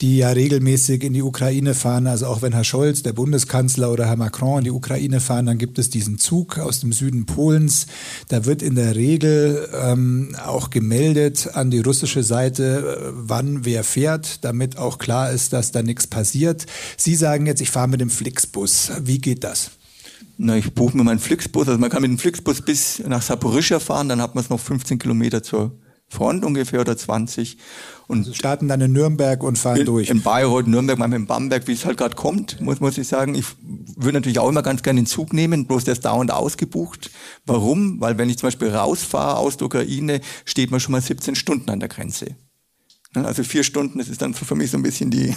Speaker 1: die ja regelmäßig in die Ukraine fahren. Also auch wenn Herr Scholz, der Bundeskanzler oder Herr Macron in die Ukraine fahren, dann gibt es diesen Zug aus dem Süden Polens. Da wird in der Regel ähm, auch gemeldet an die russische Seite, äh, wann wer fährt, damit auch klar ist, dass da nichts passiert. Sie sagen jetzt, ich fahre mit dem Flixbus. Wie geht das?
Speaker 3: Na, ich buche mir meinen Flixbus. Also man kann mit dem Flixbus bis nach Saporischia fahren, dann hat man es noch 15 Kilometer zur Front ungefähr oder 20.
Speaker 1: Und also starten dann in Nürnberg und fahren
Speaker 3: in,
Speaker 1: durch.
Speaker 3: In Bayreuth, Nürnberg, manchmal in Bamberg, wie es halt gerade kommt, muss, muss ich sagen. Ich würde natürlich auch immer ganz gerne den Zug nehmen, bloß der ist dauernd ausgebucht. Warum? Weil wenn ich zum Beispiel rausfahre aus der Ukraine, steht man schon mal 17 Stunden an der Grenze. Also vier Stunden, das ist dann für mich so ein bisschen die,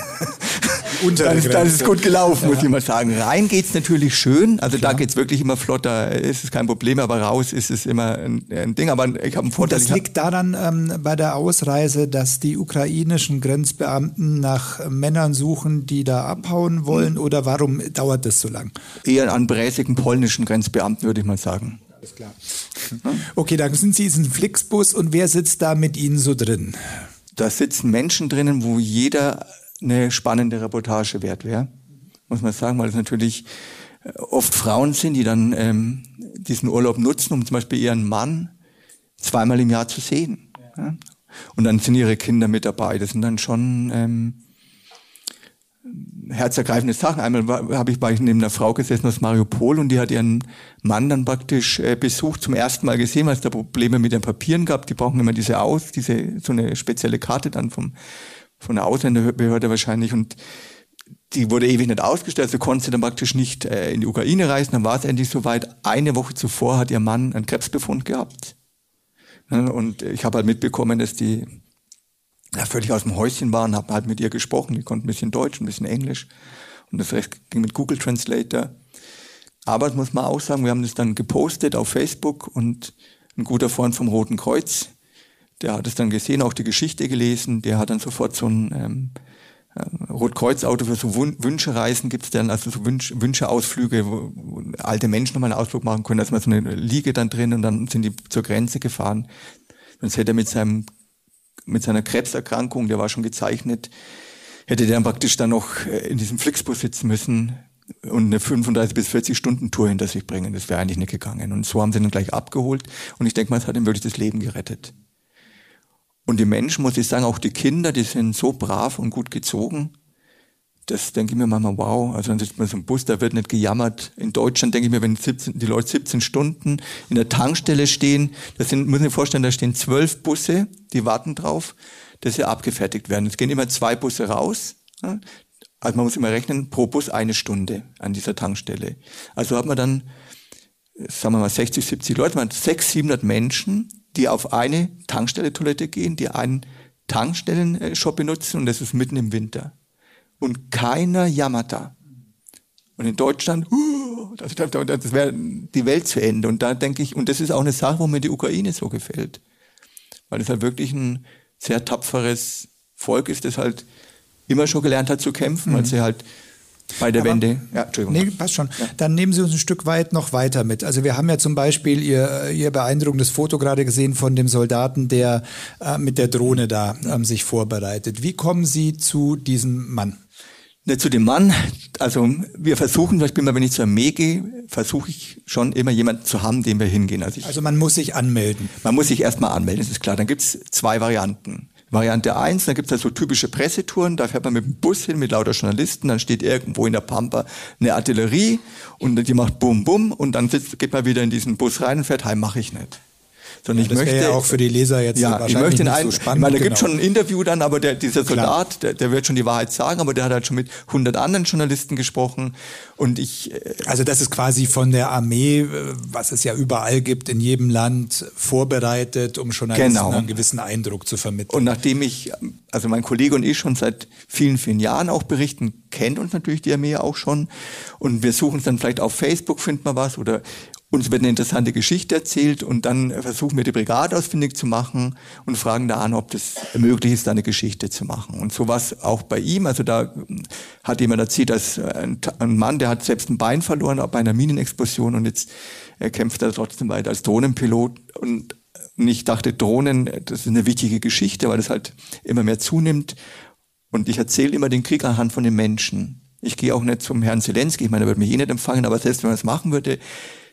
Speaker 3: dann, ist, dann ist es gut gelaufen, ja. muss ich mal sagen. Rein geht's natürlich schön, also Klar. da geht's wirklich immer flotter, ist es kein Problem, aber raus ist es immer ein, ein Ding. Aber ich habe einen Vorteil.
Speaker 1: Und das liegt daran ähm, bei der Ausreise, dass die ukrainischen Grenzbeamten nach Männern suchen, die da abhauen wollen, mhm. oder warum dauert das so lang?
Speaker 3: Eher an bräsigen polnischen Grenzbeamten, würde ich mal sagen.
Speaker 1: Alles klar. Okay, dann sind Sie in Flixbus und wer sitzt da mit Ihnen so drin?
Speaker 3: Da sitzen Menschen drinnen, wo jeder eine spannende Reportage wert wäre, muss man sagen, weil es natürlich äh, oft Frauen sind, die dann ähm, diesen Urlaub nutzen, um zum Beispiel ihren Mann zweimal im Jahr zu sehen. Ja. Und dann sind ihre Kinder mit dabei. Das sind dann schon ähm, herzergreifende Sachen. Einmal habe ich bei neben einer Frau gesessen aus Mariupol und die hat ihren Mann dann praktisch äh, besucht, zum ersten Mal gesehen, weil es da Probleme mit den Papieren gab. Die brauchen immer diese Aus, diese so eine spezielle Karte dann vom von der Ausländerbehörde wahrscheinlich und die wurde ewig nicht ausgestellt, so konnte sie dann praktisch nicht äh, in die Ukraine reisen. Dann war es endlich soweit. Eine Woche zuvor hat ihr Mann einen Krebsbefund gehabt. Und ich habe halt mitbekommen, dass die ja, völlig aus dem Häuschen waren, habe halt mit ihr gesprochen. Die konnte ein bisschen Deutsch, ein bisschen Englisch. Und das Rest ging mit Google Translator. Aber das muss man auch sagen, wir haben das dann gepostet auf Facebook und ein guter Freund vom Roten Kreuz, der hat es dann gesehen, auch die Geschichte gelesen, der hat dann sofort so ein ähm, äh, Rotkreuzauto für so Wünschereisen gibt's dann, also so Wünsch, Wünscheausflüge, wo alte Menschen nochmal einen Ausflug machen können, dass man so eine Liege dann drin und dann sind die zur Grenze gefahren. Sonst hätte er mit seinem mit seiner Krebserkrankung, der war schon gezeichnet, hätte der dann praktisch dann noch äh, in diesem Flixbus sitzen müssen und eine 35 bis 40 Stunden Tour hinter sich bringen. Das wäre eigentlich nicht gegangen. Und so haben sie ihn gleich abgeholt. Und ich denke mal, es hat ihm wirklich das Leben gerettet. Und die Menschen, muss ich sagen, auch die Kinder, die sind so brav und gut gezogen. Das denke ich mir manchmal, wow, also dann sitzt man so im Bus, da wird nicht gejammert. In Deutschland denke ich mir, wenn 17, die Leute 17 Stunden in der Tankstelle stehen, das sind, muss ich mir vorstellen, da stehen zwölf Busse, die warten drauf, dass sie abgefertigt werden. Es gehen immer zwei Busse raus. Also man muss immer rechnen, pro Bus eine Stunde an dieser Tankstelle. Also hat man dann, sagen wir mal 60, 70 Leute, man hat 600, 700 Menschen, die auf eine Tankstelle-Toilette gehen, die einen Tankstellen-Shop benutzen und das ist mitten im Winter. Und keiner jammert da. Und in Deutschland, uh, das, das wäre die Welt zu Ende. Und da denke ich, und das ist auch eine Sache, wo mir die Ukraine so gefällt. Weil es halt wirklich ein sehr tapferes Volk ist, das halt immer schon gelernt hat zu kämpfen, mhm. weil sie halt bei der Aber, Wende.
Speaker 1: Ja, Entschuldigung. Nee, passt schon. Ja. Dann nehmen Sie uns ein Stück weit noch weiter mit. Also wir haben ja zum Beispiel Ihr, Ihr beeindruckendes Foto gerade gesehen von dem Soldaten, der äh, mit der Drohne da ähm, sich vorbereitet. Wie kommen Sie zu diesem Mann?
Speaker 3: Ne, zu dem Mann, also wir versuchen, ich bin mal, wenn ich zur Armee gehe, versuche ich schon immer jemanden zu haben, dem wir hingehen.
Speaker 1: Also, ich, also man muss sich anmelden.
Speaker 3: Man muss sich erstmal anmelden, das ist klar. Dann gibt's zwei Varianten. Variante 1, da gibt es so typische Pressetouren, da fährt man mit dem Bus hin mit lauter Journalisten, dann steht irgendwo in der Pampa eine Artillerie und die macht Bum Bum und dann sitzt, geht man wieder in diesen Bus rein und fährt heim, mache ich nicht.
Speaker 1: Sondern ja, ich möchte ja auch für die Leser jetzt
Speaker 3: ja, wahrscheinlich ich möchte nicht einen, so spannend. Ich meine, da genau. gibt schon ein Interview dann, aber der, dieser Soldat, der, der, wird schon die Wahrheit sagen, aber der hat halt schon mit 100 anderen Journalisten gesprochen und ich.
Speaker 1: Äh, also das ist quasi von der Armee, äh, was es ja überall gibt in jedem Land, vorbereitet, um Journalisten genau. einen gewissen Eindruck zu vermitteln.
Speaker 3: Und nachdem ich, also mein Kollege und ich schon seit vielen, vielen Jahren auch berichten, kennt uns natürlich die Armee auch schon und wir suchen es dann vielleicht auf Facebook, findet man was oder uns wird eine interessante Geschichte erzählt und dann versuchen wir die Brigade ausfindig zu machen und fragen da an, ob das möglich ist, da eine Geschichte zu machen. Und so was auch bei ihm. Also da hat jemand erzählt, dass ein, Mann, der hat selbst ein Bein verloren bei einer Minenexplosion und jetzt er kämpft er trotzdem weiter als Drohnenpilot. Und ich dachte, Drohnen, das ist eine wichtige Geschichte, weil das halt immer mehr zunimmt. Und ich erzähle immer den Krieg anhand von den Menschen. Ich gehe auch nicht zum Herrn Zelensky, ich meine, er wird mich eh nicht empfangen, aber selbst wenn er es machen würde,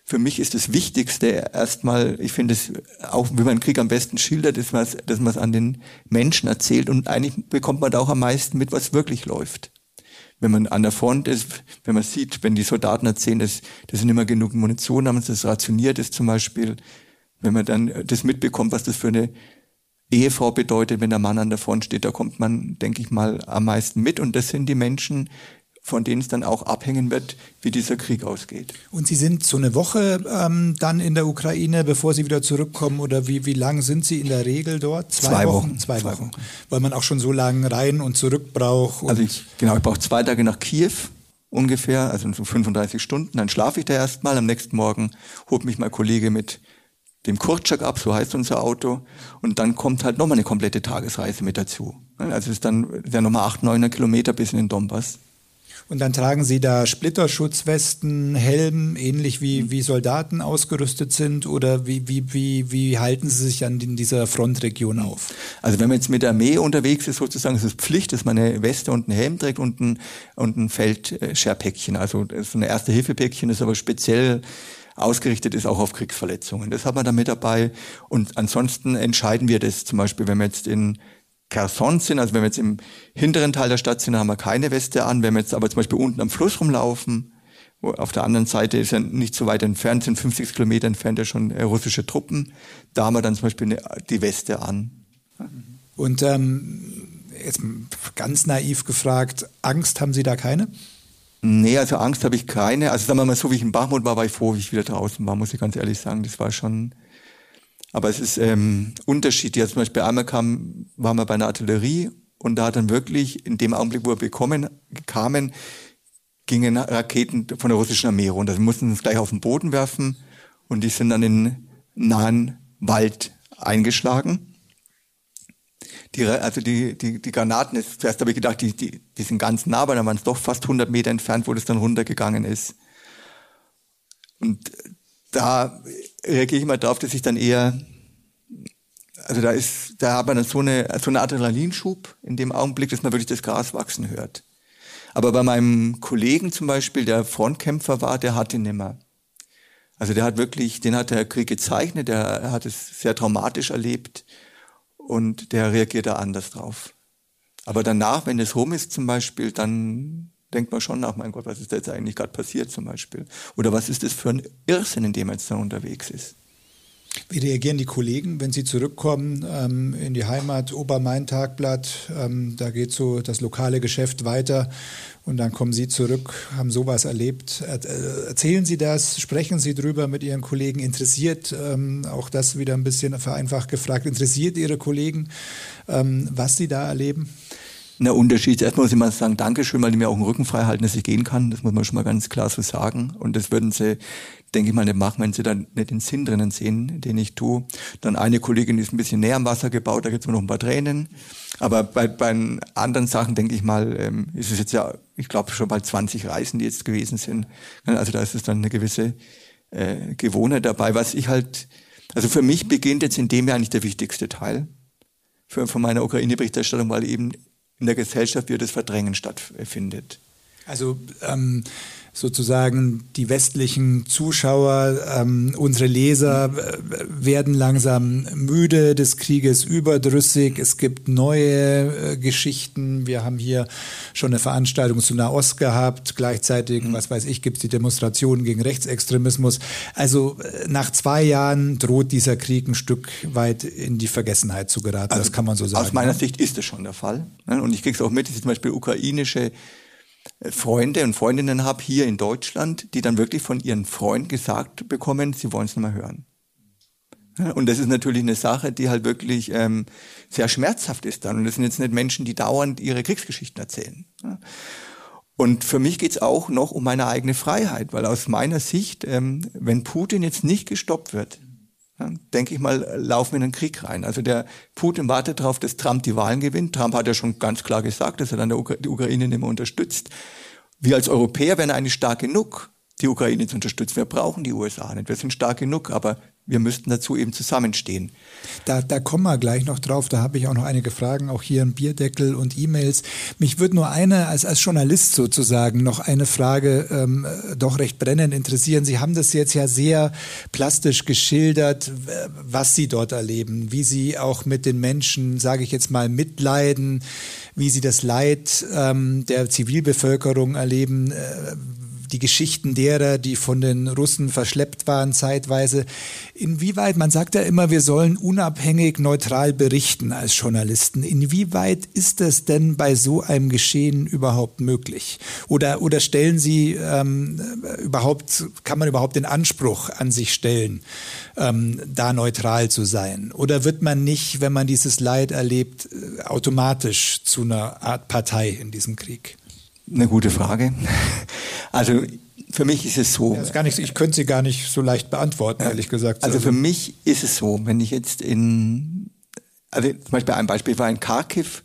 Speaker 3: für mich ist das Wichtigste erstmal, ich finde es auch, wie man Krieg am besten schildert, ist, was, dass man es an den Menschen erzählt und eigentlich bekommt man da auch am meisten mit, was wirklich läuft. Wenn man an der Front ist, wenn man sieht, wenn die Soldaten erzählen, dass, dass sie nicht mehr genug Munition haben, dass das rationiert ist zum Beispiel, wenn man dann das mitbekommt, was das für eine Ehefrau bedeutet, wenn der Mann an der Front steht, da kommt man, denke ich mal, am meisten mit. Und das sind die Menschen, von denen es dann auch abhängen wird, wie dieser Krieg ausgeht.
Speaker 1: Und Sie sind so eine Woche ähm, dann in der Ukraine, bevor Sie wieder zurückkommen, oder wie, wie lang sind Sie in der Regel dort?
Speaker 3: Zwei, zwei Wochen. Wochen.
Speaker 1: Zwei, zwei Wochen. Wochen. Weil man auch schon so lange rein und zurück braucht.
Speaker 3: also ich, genau, ich brauche zwei Tage nach Kiew ungefähr, also so 35 Stunden. Dann schlafe ich da erstmal. Am nächsten Morgen holt mich mein Kollege mit dem Kurczak ab, so heißt unser Auto. Und dann kommt halt nochmal eine komplette Tagesreise mit dazu. Also es ist dann ja nochmal 800, 900 Kilometer bis in den Donbass.
Speaker 1: Und dann tragen Sie da Splitterschutzwesten, Helm, ähnlich wie, wie Soldaten ausgerüstet sind? Oder wie, wie, wie, wie halten Sie sich dann in dieser Frontregion auf?
Speaker 3: Also wenn man jetzt mit der Armee unterwegs ist, sozusagen, ist es Pflicht, dass man eine Weste und einen Helm trägt und ein, und ein Feldscherpäckchen. Also das ist ein Erste-Hilfe-Päckchen, das aber speziell ausgerichtet ist auch auf Kriegsverletzungen. Das hat man da mit dabei. Und ansonsten entscheiden wir das zum Beispiel, wenn wir jetzt in Kherson sind, also wenn wir jetzt im hinteren Teil der Stadt sind, haben wir keine Weste an. Wenn wir jetzt aber zum Beispiel unten am Fluss rumlaufen, wo auf der anderen Seite ist ja nicht so weit entfernt, sind 50 Kilometer entfernt ja schon äh, russische Truppen, da haben wir dann zum Beispiel eine, die Weste an.
Speaker 1: Und ähm, jetzt ganz naiv gefragt, Angst haben Sie da keine?
Speaker 3: Nee, also Angst habe ich keine. Also sagen wir mal so, wie ich in Bachmut war, war ich froh, wie ich wieder draußen war, muss ich ganz ehrlich sagen. Das war schon aber es ist ähm, unterschiedlich. Also zum Beispiel einmal kam, waren wir bei einer Artillerie und da hat dann wirklich in dem Augenblick, wo wir bekommen, kamen, gingen Raketen von der russischen Armee runter. Sie mussten uns gleich auf den Boden werfen und die sind dann in nahen Wald eingeschlagen. Die, also die, die, die Granaten, ist, zuerst habe ich gedacht, die, die, die sind ganz nah, aber dann waren es doch fast 100 Meter entfernt, wo das dann runtergegangen ist. Und da reagiere ich mal drauf, dass ich dann eher, also da ist, da hat man dann so eine, so eine Adrenalinschub in dem Augenblick, dass man wirklich das Gras wachsen hört. Aber bei meinem Kollegen zum Beispiel, der Frontkämpfer war, der hat ihn nimmer. Also der hat wirklich, den hat der Krieg gezeichnet, der hat es sehr traumatisch erlebt und der reagiert da anders drauf. Aber danach, wenn es rum ist zum Beispiel, dann denkt man schon nach, mein Gott, was ist da jetzt eigentlich gerade passiert zum Beispiel? Oder was ist das für ein Irrsinn, in dem man jetzt dann unterwegs ist?
Speaker 1: Wie reagieren die Kollegen, wenn sie zurückkommen ähm, in die Heimat, Obermain-Tagblatt, ähm, da geht so das lokale Geschäft weiter und dann kommen Sie zurück, haben sowas erlebt. Er, äh, erzählen Sie das, sprechen Sie drüber mit Ihren Kollegen, interessiert, ähm, auch das wieder ein bisschen vereinfacht gefragt, interessiert Ihre Kollegen, ähm, was Sie da erleben?
Speaker 3: Na, Unterschied. Erstmal muss ich mal sagen, Dankeschön, weil die mir auch den Rücken frei halten, dass ich gehen kann. Das muss man schon mal ganz klar so sagen. Und das würden sie, denke ich mal, nicht machen, wenn sie dann nicht den Sinn drinnen sehen, den ich tue. Dann eine Kollegin ist ein bisschen näher am Wasser gebaut, da gibt's noch ein paar Tränen. Aber bei, bei anderen Sachen, denke ich mal, ähm, ist es jetzt ja, ich glaube, schon bald 20 Reisen, die jetzt gewesen sind. Also da ist es dann eine gewisse äh, Gewohnheit dabei. Was ich halt, also für mich beginnt jetzt in dem Jahr eigentlich der wichtigste Teil für, von meiner Ukraine-Berichterstattung, weil eben in der Gesellschaft wie das Verdrängen stattfindet.
Speaker 1: Also ähm, sozusagen die westlichen Zuschauer, ähm, unsere Leser äh, werden langsam müde des Krieges, überdrüssig. Es gibt neue äh, Geschichten. Wir haben hier schon eine Veranstaltung zu Nahost gehabt. Gleichzeitig, mhm. was weiß ich, gibt es die Demonstrationen gegen Rechtsextremismus. Also äh, nach zwei Jahren droht dieser Krieg ein Stück weit in die Vergessenheit zu geraten. Also, das kann man so sagen.
Speaker 3: Aus meiner? Sicht ist das schon der Fall. Ne? Und ich kriege es auch mit, dass zum Beispiel ukrainische Freunde und Freundinnen habe hier in Deutschland, die dann wirklich von ihren Freunden gesagt bekommen, sie wollen es nicht mehr hören. Und das ist natürlich eine Sache, die halt wirklich ähm, sehr schmerzhaft ist dann. Und das sind jetzt nicht Menschen, die dauernd ihre Kriegsgeschichten erzählen. Und für mich geht's auch noch um meine eigene Freiheit, weil aus meiner Sicht, ähm, wenn Putin jetzt nicht gestoppt wird, denke ich mal, laufen wir in einen Krieg rein. Also der Putin wartet darauf, dass Trump die Wahlen gewinnt. Trump hat ja schon ganz klar gesagt, dass er dann die Ukraine nicht mehr unterstützt. Wir als Europäer wären eigentlich stark genug, die Ukraine zu unterstützen. Wir brauchen die USA nicht. Wir sind stark genug, aber wir müssten dazu eben zusammenstehen.
Speaker 1: Da, da kommen wir gleich noch drauf. Da habe ich auch noch einige Fragen, auch hier im Bierdeckel und E-Mails. Mich würde nur eine, als, als Journalist sozusagen, noch eine Frage ähm, doch recht brennend interessieren. Sie haben das jetzt ja sehr plastisch geschildert, was Sie dort erleben, wie Sie auch mit den Menschen, sage ich jetzt mal, mitleiden, wie Sie das Leid ähm, der Zivilbevölkerung erleben, äh, die Geschichten derer, die von den Russen verschleppt waren zeitweise. Inwieweit, man sagt ja immer, wir sollen unabhängig, neutral berichten als Journalisten. Inwieweit ist das denn bei so einem Geschehen überhaupt möglich? Oder, oder stellen Sie ähm, überhaupt, kann man überhaupt den Anspruch an sich stellen, ähm, da neutral zu sein? Oder wird man nicht, wenn man dieses Leid erlebt, automatisch zu einer Art Partei in diesem Krieg?
Speaker 3: Eine gute Frage. Also für mich ist es so.
Speaker 1: Ja, ist gar nicht, ich könnte sie gar nicht so leicht beantworten, ja, ehrlich gesagt.
Speaker 3: Also für mich ist es so, wenn ich jetzt in, also zum Beispiel ein Beispiel war in Kharkiv,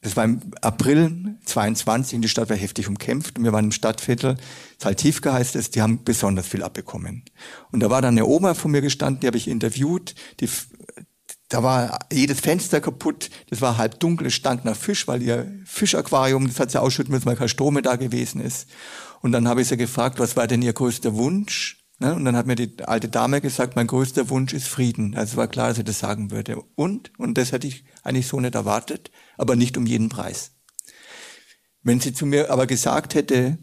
Speaker 3: das war im April 22 und die Stadt war heftig umkämpft und wir waren im Stadtviertel, Saltivka heißt es, die haben besonders viel abbekommen. Und da war dann eine Oma von mir gestanden, die habe ich interviewt, die, da war jedes Fenster kaputt, das war halb dunkel, es stank nach Fisch, weil ihr Fischaquarium, das hat sie ausschütten müssen, weil kein Strom da gewesen ist. Und dann habe ich sie gefragt, was war denn ihr größter Wunsch? Ne? Und dann hat mir die alte Dame gesagt, mein größter Wunsch ist Frieden. Also war klar, dass sie das sagen würde. Und, und das hätte ich eigentlich so nicht erwartet, aber nicht um jeden Preis. Wenn sie zu mir aber gesagt hätte,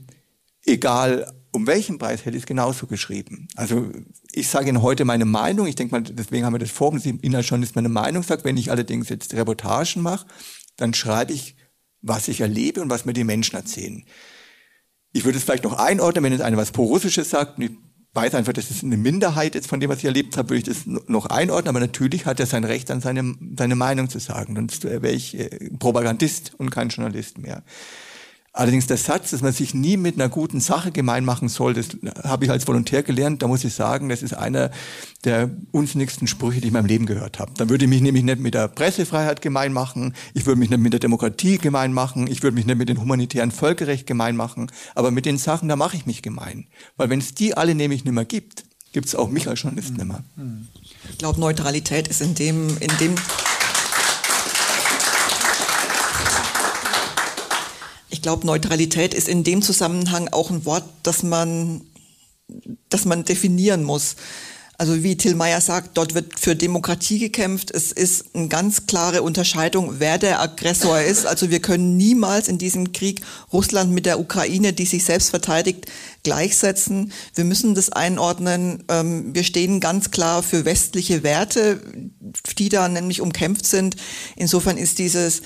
Speaker 3: egal um welchen Preis, hätte ich es genauso geschrieben. Also ich sage Ihnen heute meine Meinung, ich denke mal, deswegen haben wir das vorhin, dass ich Inhaltsjournalist meine Meinung sagt. Wenn ich allerdings jetzt Reportagen mache, dann schreibe ich, was ich erlebe und was mir die Menschen erzählen. Ich würde es vielleicht noch einordnen, wenn jetzt einer was Pro-Russisches sagt, ich weiß einfach, das ist eine Minderheit jetzt von dem, was ich erlebt habe, würde ich das noch einordnen, aber natürlich hat er sein Recht, an seine, seine Meinung zu sagen. Sonst wäre ich äh, Propagandist und kein Journalist mehr. Allerdings der Satz, dass man sich nie mit einer guten Sache gemein machen soll, das habe ich als Volontär gelernt. Da muss ich sagen, das ist einer der unsinnigsten Sprüche, die ich in meinem Leben gehört habe. Dann würde ich mich nämlich nicht mit der Pressefreiheit gemein machen, ich würde mich nicht mit der Demokratie gemein machen, ich würde mich nicht mit dem humanitären Völkerrecht gemein machen, aber mit den Sachen, da mache ich mich gemein. Weil wenn es die alle nämlich nicht mehr gibt, gibt es auch mich als Journalist nicht mehr.
Speaker 2: Ich glaube, Neutralität ist in dem, in dem glaube, Neutralität ist in dem Zusammenhang auch ein Wort, das man, das man definieren muss. Also wie Till Meyer sagt, dort wird für Demokratie gekämpft. Es ist eine ganz klare Unterscheidung, wer der Aggressor ist. Also wir können niemals in diesem Krieg Russland mit der Ukraine, die sich selbst verteidigt, gleichsetzen. Wir müssen das einordnen. Ähm, wir stehen ganz klar für westliche Werte, die da nämlich umkämpft sind. Insofern ist dieses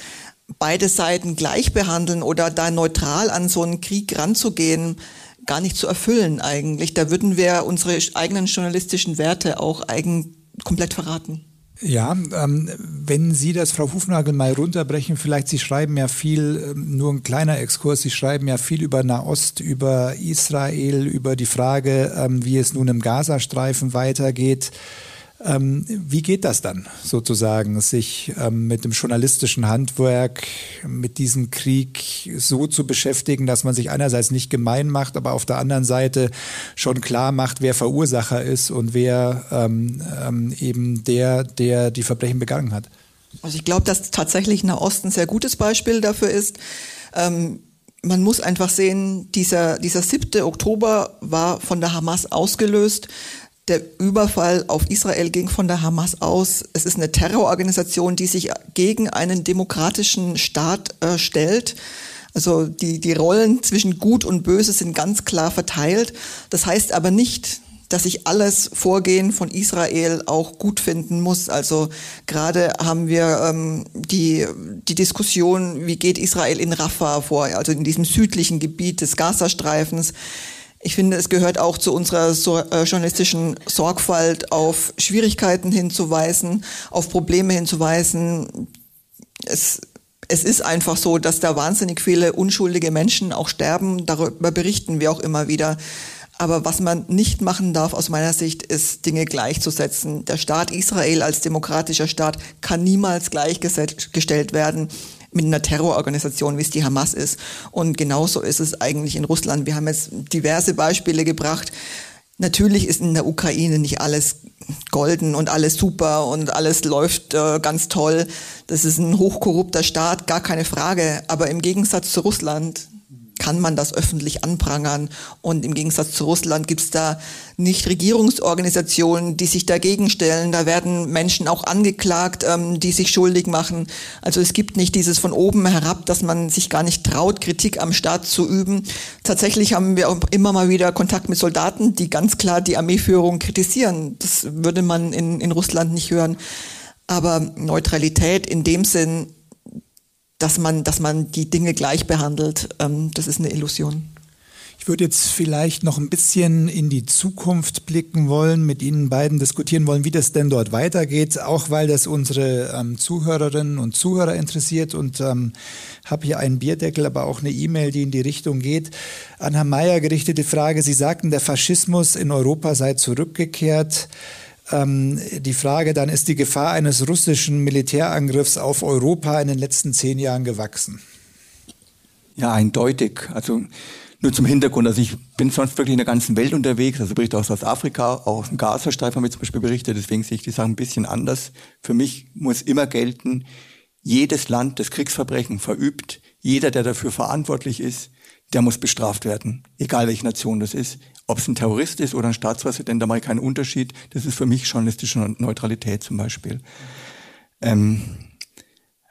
Speaker 2: beide Seiten gleich behandeln oder da neutral an so einen Krieg ranzugehen, gar nicht zu erfüllen eigentlich. Da würden wir unsere eigenen journalistischen Werte auch eigen komplett verraten.
Speaker 1: Ja, ähm, wenn Sie das, Frau Hufnagel, mal runterbrechen, vielleicht Sie schreiben ja viel, ähm, nur ein kleiner Exkurs, Sie schreiben ja viel über Nahost, über Israel, über die Frage, ähm, wie es nun im Gazastreifen weitergeht. Ähm, wie geht das dann sozusagen, sich ähm, mit dem journalistischen Handwerk, mit diesem Krieg so zu beschäftigen, dass man sich einerseits nicht gemein macht, aber auf der anderen Seite schon klar macht, wer Verursacher ist und wer ähm, ähm eben der, der die Verbrechen begangen hat?
Speaker 2: Also ich glaube, dass tatsächlich Nahost ein sehr gutes Beispiel dafür ist. Ähm, man muss einfach sehen, dieser, dieser 7. Oktober war von der Hamas ausgelöst. Der Überfall auf Israel ging von der Hamas aus. Es ist eine Terrororganisation, die sich gegen einen demokratischen Staat äh, stellt. Also die, die Rollen zwischen Gut und Böse sind ganz klar verteilt. Das heißt aber nicht, dass ich alles Vorgehen von Israel auch gut finden muss. Also gerade haben wir ähm, die, die Diskussion, wie geht Israel in Rafah vor, also in diesem südlichen Gebiet des Gazastreifens. Ich finde, es gehört auch zu unserer so, äh, journalistischen Sorgfalt, auf Schwierigkeiten hinzuweisen, auf Probleme hinzuweisen. Es, es ist einfach so, dass da wahnsinnig viele unschuldige Menschen auch sterben. Darüber berichten wir auch immer wieder. Aber was man nicht machen darf aus meiner Sicht, ist Dinge gleichzusetzen. Der Staat Israel als demokratischer Staat kann niemals gleichgestellt werden mit einer Terrororganisation, wie es die Hamas ist. Und genauso ist es eigentlich in Russland. Wir haben jetzt diverse Beispiele gebracht. Natürlich ist in der Ukraine nicht alles golden und alles super und alles läuft äh, ganz toll. Das ist ein hochkorrupter Staat, gar keine Frage. Aber im Gegensatz zu Russland kann man das öffentlich anprangern. Und im Gegensatz zu Russland gibt es da nicht Regierungsorganisationen, die sich dagegen stellen. Da werden Menschen auch angeklagt, ähm, die sich schuldig machen. Also es gibt nicht dieses von oben herab, dass man sich gar nicht traut, Kritik am Staat zu üben. Tatsächlich haben wir auch immer mal wieder Kontakt mit Soldaten, die ganz klar die Armeeführung kritisieren. Das würde man in, in Russland nicht hören. Aber Neutralität in dem Sinn, dass man, dass man die Dinge gleich behandelt, ähm, das ist eine Illusion.
Speaker 1: Ich würde jetzt vielleicht noch ein bisschen in die Zukunft blicken wollen, mit Ihnen beiden diskutieren wollen, wie das denn dort weitergeht, auch weil das unsere ähm, Zuhörerinnen und Zuhörer interessiert und ähm, habe hier einen Bierdeckel, aber auch eine E-Mail, die in die Richtung geht. An Herrn Mayer gerichtete Frage, Sie sagten, der Faschismus in Europa sei zurückgekehrt. Ähm, die Frage dann, ist die Gefahr eines russischen Militärangriffs auf Europa in den letzten zehn Jahren gewachsen?
Speaker 3: Ja, eindeutig. Also nur zum Hintergrund, also ich bin sonst wirklich in der ganzen Welt unterwegs, also berichte aus Afrika, auch aus dem Gazastreifen haben wir zum Beispiel berichtet, deswegen sehe ich die Sachen ein bisschen anders. Für mich muss immer gelten, jedes Land, das Kriegsverbrechen verübt, jeder, der dafür verantwortlich ist, der muss bestraft werden, egal welche Nation das ist. Ob es ein Terrorist ist oder ein Staatspräsident, da mache ich keinen Unterschied. Das ist für mich journalistische Neutralität zum Beispiel. Ähm,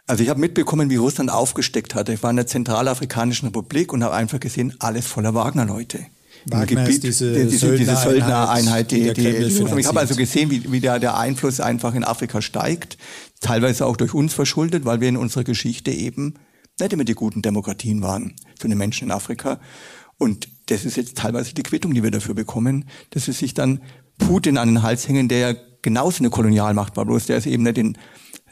Speaker 3: also ich habe mitbekommen, wie Russland aufgesteckt hatte. Ich war in der Zentralafrikanischen Republik und habe einfach gesehen, alles voller Wagner-Leute.
Speaker 1: Wagner Gebiet, ist diese, die, diese, diese Söldnereinheit,
Speaker 3: die, die, die ich habe also gesehen, wie, wie der, der Einfluss einfach in Afrika steigt, teilweise auch durch uns verschuldet, weil wir in unserer Geschichte eben nicht immer die guten Demokratien waren für den Menschen in Afrika. Und das ist jetzt teilweise die Quittung, die wir dafür bekommen, dass sie sich dann Putin an den Hals hängen, der ja genauso eine Kolonialmacht war, bloß der ist eben nicht in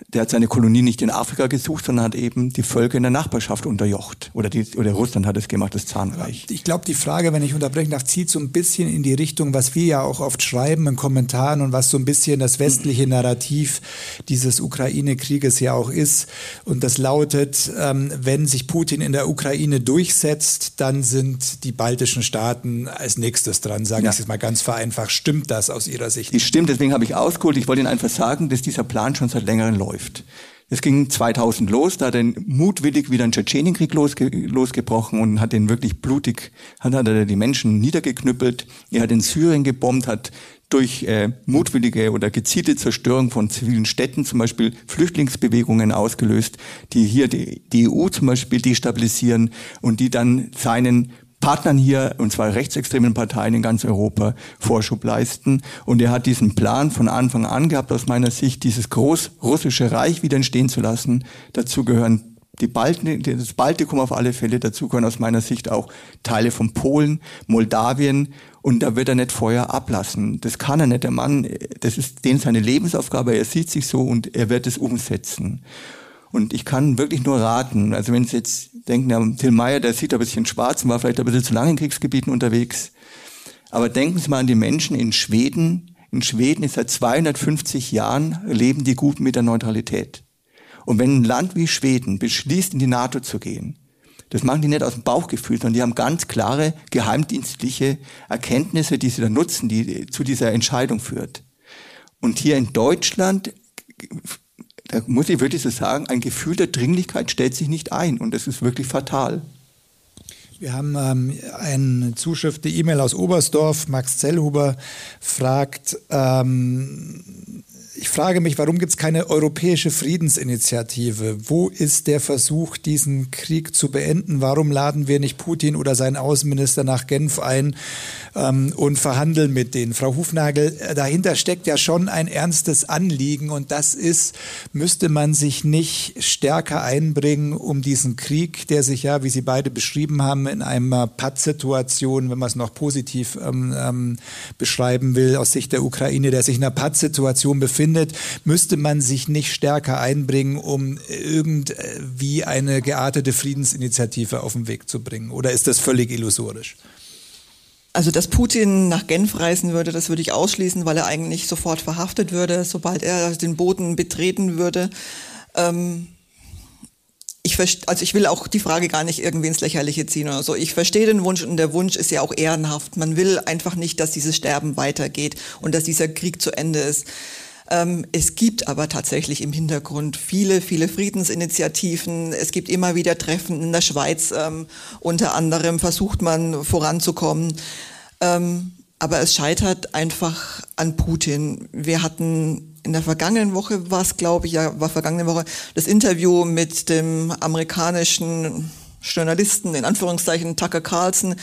Speaker 3: der hat seine Kolonie nicht in Afrika gesucht, sondern hat eben die Völker in der Nachbarschaft unterjocht. Oder, die, oder Russland hat es gemacht, das Zahnreich.
Speaker 1: Ich glaube, die Frage, wenn ich unterbrechen darf, zieht so ein bisschen in die Richtung, was wir ja auch oft schreiben in Kommentaren und was so ein bisschen das westliche Narrativ dieses Ukraine-Krieges ja auch ist. Und das lautet, ähm, wenn sich Putin in der Ukraine durchsetzt, dann sind die baltischen Staaten als nächstes dran, sage ja. ich jetzt mal ganz vereinfacht. Stimmt das aus Ihrer Sicht?
Speaker 3: Das stimmt, deswegen habe ich ausgeholt. Ich wollte Ihnen einfach sagen, dass dieser Plan schon seit längerem läuft läuft. Es ging 2000 los, da hat er mutwillig wieder einen Tschetschenienkrieg losge losgebrochen und hat den wirklich blutig, hat, hat er die Menschen niedergeknüppelt. Er hat in Syrien gebombt, hat durch äh, mutwillige oder gezielte Zerstörung von zivilen Städten zum Beispiel Flüchtlingsbewegungen ausgelöst, die hier die, die EU zum Beispiel destabilisieren und die dann seinen Partnern hier, und zwar rechtsextremen Parteien in ganz Europa, Vorschub leisten. Und er hat diesen Plan von Anfang an gehabt, aus meiner Sicht, dieses großrussische Reich wieder entstehen zu lassen. Dazu gehören die Balten, das Baltikum auf alle Fälle, dazu gehören aus meiner Sicht auch Teile von Polen, Moldawien und da wird er nicht Feuer ablassen. Das kann er nicht. Der Mann, das ist den seine Lebensaufgabe, er sieht sich so und er wird es umsetzen. Und ich kann wirklich nur raten, also wenn Sie jetzt denken, ja, Till Meyer, der sieht ein bisschen schwarz und war vielleicht ein bisschen zu lange in Kriegsgebieten unterwegs. Aber denken Sie mal an die Menschen in Schweden. In Schweden ist seit 250 Jahren leben die gut mit der Neutralität. Und wenn ein Land wie Schweden beschließt, in die NATO zu gehen, das machen die nicht aus dem Bauchgefühl, sondern die haben ganz klare geheimdienstliche Erkenntnisse, die sie dann nutzen, die zu dieser Entscheidung führt. Und hier in Deutschland da muss ich wirklich so sagen, ein Gefühl der Dringlichkeit stellt sich nicht ein und das ist wirklich fatal.
Speaker 1: Wir haben ähm, eine Zuschrift, die E-Mail aus Oberstdorf. Max Zellhuber fragt, ähm, ich frage mich, warum gibt es keine europäische Friedensinitiative? Wo ist der Versuch, diesen Krieg zu beenden? Warum laden wir nicht Putin oder seinen Außenminister nach Genf ein ähm, und verhandeln mit denen? Frau Hufnagel, äh, dahinter steckt ja schon ein ernstes Anliegen und das ist, müsste man sich nicht stärker einbringen, um diesen Krieg, der sich ja, wie Sie beide beschrieben haben, in einer Pattsituation, wenn man es noch positiv ähm, ähm, beschreiben will, aus Sicht der Ukraine, der sich in einer Pattsituation befindet, findet, müsste man sich nicht stärker einbringen, um irgendwie eine geartete Friedensinitiative auf den Weg zu bringen? Oder ist das völlig illusorisch?
Speaker 2: Also, dass Putin nach Genf reisen würde, das würde ich ausschließen, weil er eigentlich sofort verhaftet würde, sobald er den Boden betreten würde. Ähm ich also ich will auch die Frage gar nicht irgendwie ins Lächerliche ziehen oder so. Ich verstehe den Wunsch und der Wunsch ist ja auch ehrenhaft. Man will einfach nicht, dass dieses Sterben weitergeht und dass dieser Krieg zu Ende ist. Ähm, es gibt aber tatsächlich im Hintergrund viele, viele Friedensinitiativen. Es gibt immer wieder Treffen in der Schweiz. Ähm, unter anderem versucht man voranzukommen. Ähm, aber es scheitert einfach an Putin. Wir hatten in der vergangenen Woche, war es glaube ich, ja, war vergangene Woche, das Interview mit dem amerikanischen Journalisten, in Anführungszeichen Tucker Carlson,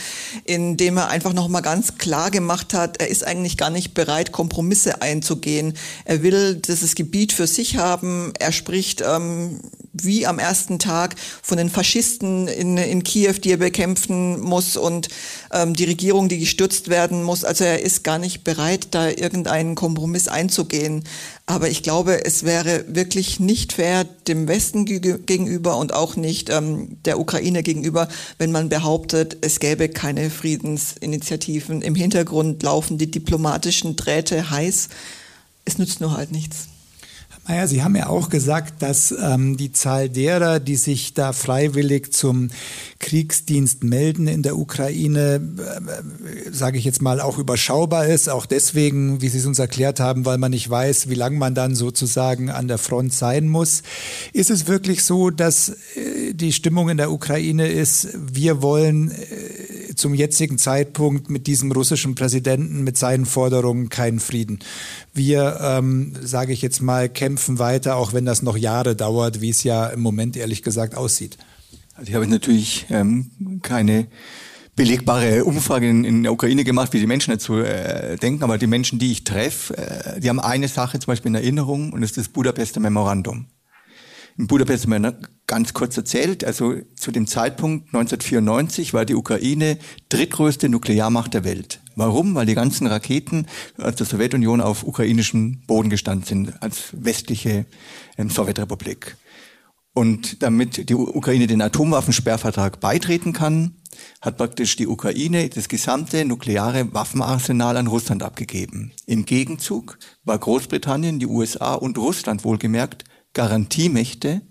Speaker 2: in dem er einfach nochmal ganz klar gemacht hat, er ist eigentlich gar nicht bereit, Kompromisse einzugehen. Er will dieses Gebiet für sich haben. Er spricht ähm, wie am ersten Tag von den Faschisten in, in Kiew, die er bekämpfen muss und ähm, die Regierung, die gestürzt werden muss. Also er ist gar nicht bereit, da irgendeinen Kompromiss einzugehen. Aber ich glaube, es wäre wirklich nicht fair dem Westen gegenüber und auch nicht ähm, der Ukraine gegenüber, wenn man behauptet, es gäbe keine Friedensinitiativen. Im Hintergrund laufen die diplomatischen Drähte heiß. es nützt nur halt nichts.
Speaker 1: Naja, Sie haben ja auch gesagt, dass ähm, die Zahl derer, die sich da freiwillig zum Kriegsdienst melden in der Ukraine, äh, sage ich jetzt mal, auch überschaubar ist. Auch deswegen, wie Sie es uns erklärt haben, weil man nicht weiß, wie lange man dann sozusagen an der Front sein muss. Ist es wirklich so, dass äh, die Stimmung in der Ukraine ist, wir wollen äh, zum jetzigen Zeitpunkt mit diesem russischen Präsidenten, mit seinen Forderungen keinen Frieden? Wir, ähm, sage ich jetzt mal, kämpfen weiter, auch wenn das noch Jahre dauert, wie es ja im Moment ehrlich gesagt aussieht.
Speaker 3: Also ich habe natürlich ähm, keine belegbare Umfrage in, in, der Ukraine gemacht, wie die Menschen dazu äh, denken, aber die Menschen, die ich treffe, äh, die haben eine Sache zum Beispiel in Erinnerung und das ist das Budapester Memorandum. In Budapest haben wir ganz kurz erzählt, also zu dem Zeitpunkt 1994 war die Ukraine drittgrößte Nuklearmacht der Welt. Warum? Weil die ganzen Raketen aus der Sowjetunion auf ukrainischem Boden gestanden sind, als westliche ähm, Sowjetrepublik. Und damit die Ukraine den Atomwaffensperrvertrag beitreten kann, hat praktisch die Ukraine das gesamte nukleare Waffenarsenal an Russland abgegeben. Im Gegenzug war Großbritannien, die USA und Russland wohlgemerkt Garantiemächte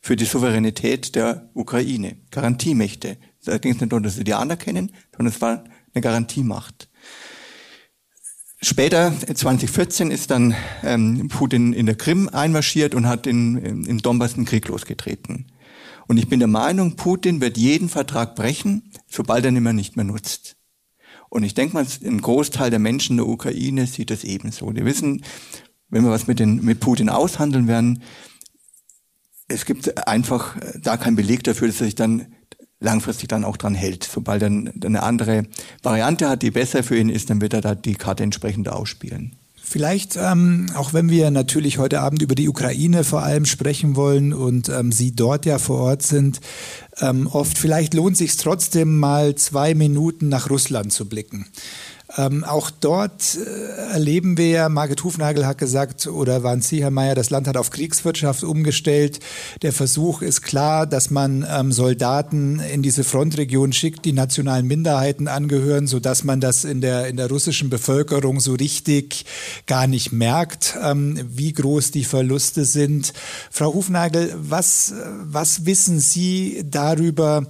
Speaker 3: für die Souveränität der Ukraine. Garantiemächte. Da ging es nicht darum, dass sie die anerkennen, sondern es war eine Garantiemacht. Später, 2014, ist dann ähm, Putin in der Krim einmarschiert und hat in, im Donbass einen Krieg losgetreten. Und ich bin der Meinung, Putin wird jeden Vertrag brechen, sobald er ihn immer nicht mehr nutzt. Und ich denke mal, ein Großteil der Menschen in der Ukraine sieht das ebenso. Die wissen, wenn wir was mit, den, mit Putin aushandeln werden, es gibt einfach da keinen Beleg dafür, dass er sich dann langfristig dann auch dran hält. Sobald er eine andere Variante hat, die besser für ihn ist, dann wird er da die Karte entsprechend ausspielen.
Speaker 1: Vielleicht, ähm, auch wenn wir natürlich heute Abend über die Ukraine vor allem sprechen wollen und ähm, Sie dort ja vor Ort sind, ähm, oft vielleicht lohnt sich trotzdem mal zwei Minuten nach Russland zu blicken. Ähm, auch dort äh, erleben wir ja, Margit Hufnagel hat gesagt, oder waren Sie, Herr Mayer, das Land hat auf Kriegswirtschaft umgestellt. Der Versuch ist klar, dass man ähm, Soldaten in diese Frontregion schickt, die nationalen Minderheiten angehören, so dass man das in der, in der russischen Bevölkerung so richtig gar nicht merkt, ähm, wie groß die Verluste sind. Frau Hufnagel, was, was wissen Sie darüber,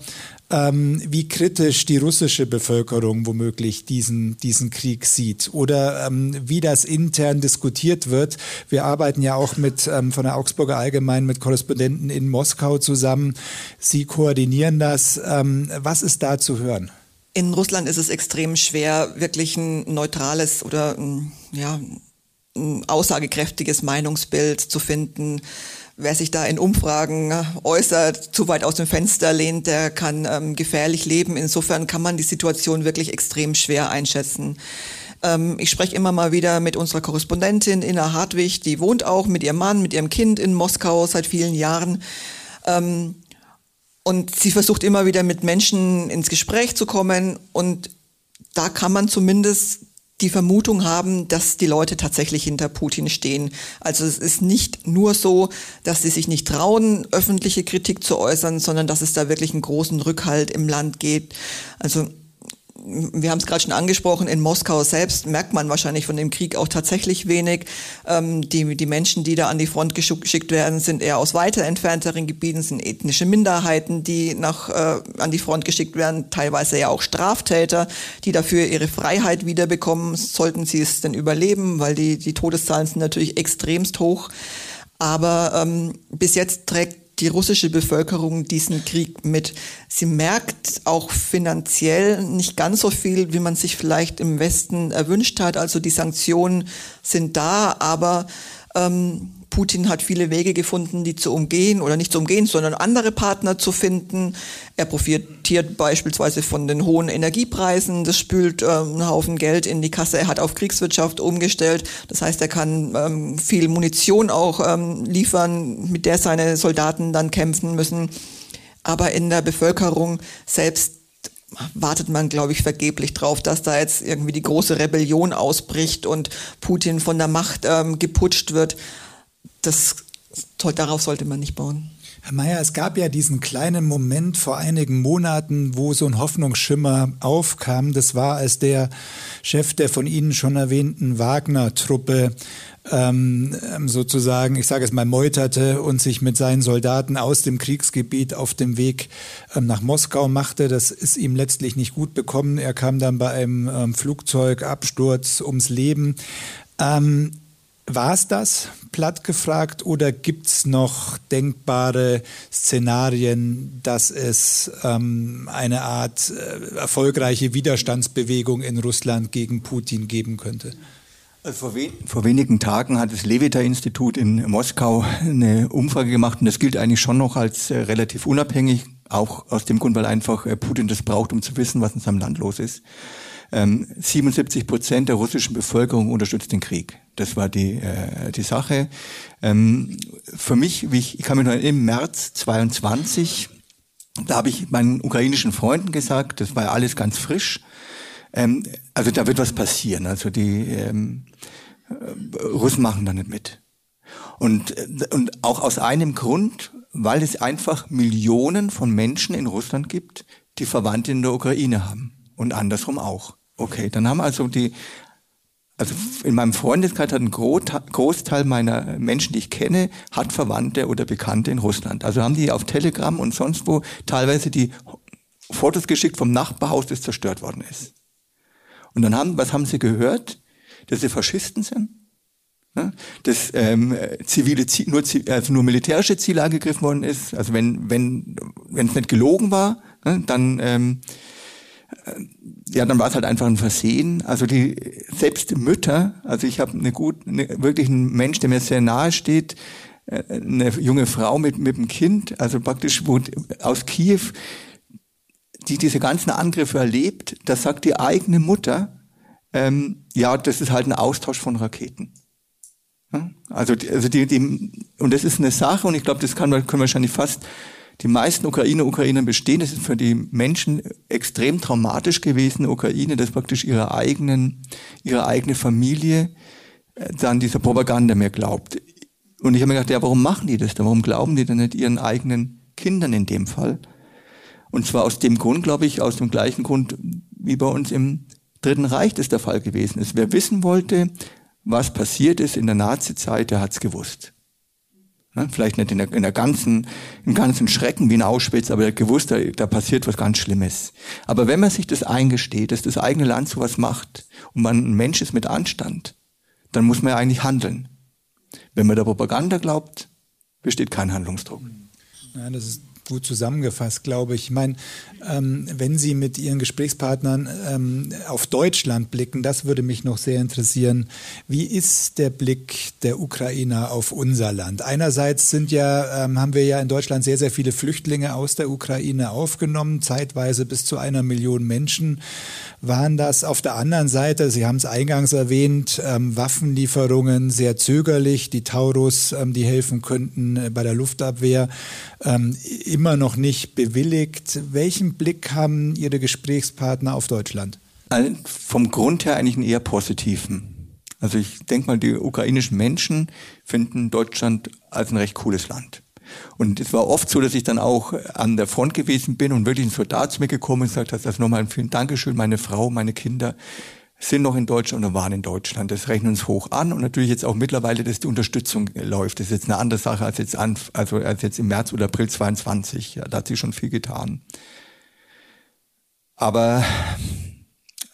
Speaker 1: ähm, wie kritisch die russische Bevölkerung womöglich diesen, diesen Krieg sieht oder ähm, wie das intern diskutiert wird. Wir arbeiten ja auch mit ähm, von der Augsburger Allgemein mit Korrespondenten in Moskau zusammen. Sie koordinieren das. Ähm, was ist da zu hören?
Speaker 2: In Russland ist es extrem schwer, wirklich ein neutrales oder ja, ein aussagekräftiges Meinungsbild zu finden wer sich da in Umfragen äußert, zu weit aus dem Fenster lehnt, der kann ähm, gefährlich leben. Insofern kann man die Situation wirklich extrem schwer einschätzen. Ähm, ich spreche immer mal wieder mit unserer Korrespondentin Inna Hartwig, die wohnt auch mit ihrem Mann, mit ihrem Kind in Moskau seit vielen Jahren. Ähm, und sie versucht immer wieder mit Menschen ins Gespräch zu kommen und da kann man zumindest die Vermutung haben, dass die Leute tatsächlich hinter Putin stehen. Also es ist nicht nur so, dass sie sich nicht trauen, öffentliche Kritik zu äußern, sondern dass es da wirklich einen großen Rückhalt im Land geht. Also wir haben es gerade schon angesprochen, in Moskau selbst merkt man wahrscheinlich von dem Krieg auch tatsächlich wenig. Ähm, die, die Menschen, die da an die Front geschickt werden, sind eher aus weiter entfernteren Gebieten, sind ethnische Minderheiten, die nach, äh, an die Front geschickt werden, teilweise ja auch Straftäter, die dafür ihre Freiheit wiederbekommen, sollten sie es denn überleben, weil die, die Todeszahlen sind natürlich extremst hoch. Aber ähm, bis jetzt trägt die russische Bevölkerung diesen Krieg mit. Sie merkt auch finanziell nicht ganz so viel, wie man sich vielleicht im Westen erwünscht hat. Also die Sanktionen sind da, aber ähm, Putin hat viele Wege gefunden, die zu umgehen oder nicht zu umgehen, sondern andere Partner zu finden. Er profitiert beispielsweise von den hohen Energiepreisen. Das spült äh, einen Haufen Geld in die Kasse. Er hat auf Kriegswirtschaft umgestellt. Das heißt, er kann ähm, viel Munition auch ähm, liefern, mit der seine Soldaten dann kämpfen müssen. Aber in der Bevölkerung selbst wartet man, glaube ich, vergeblich drauf, dass da jetzt irgendwie die große Rebellion ausbricht und Putin von der Macht ähm, geputscht wird das, darauf sollte man nicht bauen.
Speaker 1: Herr Mayer, es gab ja diesen kleinen Moment vor einigen Monaten, wo so ein Hoffnungsschimmer aufkam. Das war, als der Chef der von Ihnen schon erwähnten Wagner-Truppe ähm, sozusagen, ich sage es mal, meuterte und sich mit seinen Soldaten aus dem Kriegsgebiet auf dem Weg ähm, nach Moskau machte. Das ist ihm letztlich nicht gut bekommen. Er kam dann bei einem ähm, Flugzeugabsturz ums Leben. Ähm, war es das, platt gefragt, oder gibt es noch denkbare Szenarien, dass es ähm, eine Art äh, erfolgreiche Widerstandsbewegung in Russland gegen Putin geben könnte?
Speaker 3: Also vor, we vor, wenigen Tagen hat das Levita-Institut in Moskau eine Umfrage gemacht und das gilt eigentlich schon noch als äh, relativ unabhängig, auch aus dem Grund, weil einfach äh, Putin das braucht, um zu wissen, was in seinem Land los ist. Ähm, 77 Prozent der russischen Bevölkerung unterstützt den Krieg. Das war die, äh, die Sache. Ähm, für mich, wie ich, ich kann mich noch im März 22, da habe ich meinen ukrainischen Freunden gesagt, das war alles ganz frisch, ähm, also da wird was passieren. Also die ähm, äh, Russen machen da nicht mit. Und, äh, und auch aus einem Grund, weil es einfach Millionen von Menschen in Russland gibt, die Verwandte in der Ukraine haben. Und andersrum auch. Okay, dann haben also die, also in meinem Freundeskreis hat ein Großteil meiner Menschen, die ich kenne, hat Verwandte oder Bekannte in Russland. Also haben die auf Telegram und sonst wo teilweise die Fotos geschickt vom Nachbarhaus, das zerstört worden ist. Und dann haben, was haben sie gehört? Dass sie Faschisten sind? Ne? Dass ähm, zivile Ziele, nur, also nur militärische Ziele angegriffen worden ist. Also wenn wenn wenn es nicht gelogen war, ne, dann ähm, äh, ja, dann war es halt einfach ein Versehen. Also die selbst Mütter, also ich habe eine gut, eine, wirklich einen Mensch, der mir sehr nahe steht, äh, eine junge Frau mit mit einem Kind, also praktisch wo, aus Kiew, die diese ganzen Angriffe erlebt, da sagt die eigene Mutter, ähm, ja, das ist halt ein Austausch von Raketen. Also, also die, die, und das ist eine Sache, und ich glaube, das kann man, können wahrscheinlich fast die meisten Ukrainer Ukrainer bestehen. Das ist für die Menschen extrem traumatisch gewesen, in Ukraine, dass praktisch ihre eigenen, ihre eigene Familie äh, dann dieser Propaganda mehr glaubt. Und ich habe mir gedacht, ja, warum machen die das dann? Warum glauben die denn nicht ihren eigenen Kindern in dem Fall? Und zwar aus dem Grund, glaube ich, aus dem gleichen Grund, wie bei uns im Dritten Reich das der Fall gewesen ist. Wer wissen wollte, was passiert ist in der Nazi-Zeit, der hat's gewusst. Ja, vielleicht nicht in der, in der ganzen, im ganzen Schrecken wie in Auschwitz, aber er hat gewusst, da, da passiert was ganz Schlimmes. Aber wenn man sich das eingesteht, dass das eigene Land sowas macht und man ein Mensch ist mit Anstand, dann muss man ja eigentlich handeln. Wenn man der Propaganda glaubt, besteht kein Handlungsdruck.
Speaker 1: Ja, das ist gut zusammengefasst, glaube ich. Ich meine, ähm, wenn Sie mit Ihren Gesprächspartnern ähm, auf Deutschland blicken, das würde mich noch sehr interessieren. Wie ist der Blick der Ukrainer auf unser Land? Einerseits sind ja, ähm, haben wir ja in Deutschland sehr, sehr viele Flüchtlinge aus der Ukraine aufgenommen, zeitweise bis zu einer Million Menschen waren das. Auf der anderen Seite, Sie haben es eingangs erwähnt, ähm, Waffenlieferungen sehr zögerlich. Die Taurus, ähm, die helfen könnten äh, bei der Luftabwehr, ähm, immer noch nicht bewilligt. Welchen Blick haben Ihre Gesprächspartner auf Deutschland?
Speaker 3: Also vom Grund her eigentlich einen eher positiven. Also ich denke mal, die ukrainischen Menschen finden Deutschland als ein recht cooles Land. Und es war oft so, dass ich dann auch an der Front gewesen bin und wirklich ein Soldat zu mir gekommen und gesagt hat, also nochmal vielen Dankeschön, meine Frau, meine Kinder sind noch in Deutschland und waren in Deutschland. Das rechnen uns hoch an und natürlich jetzt auch mittlerweile, dass die Unterstützung läuft. Das ist jetzt eine andere Sache als jetzt an, also als jetzt im März oder April 22. Ja, da hat sich schon viel getan. Aber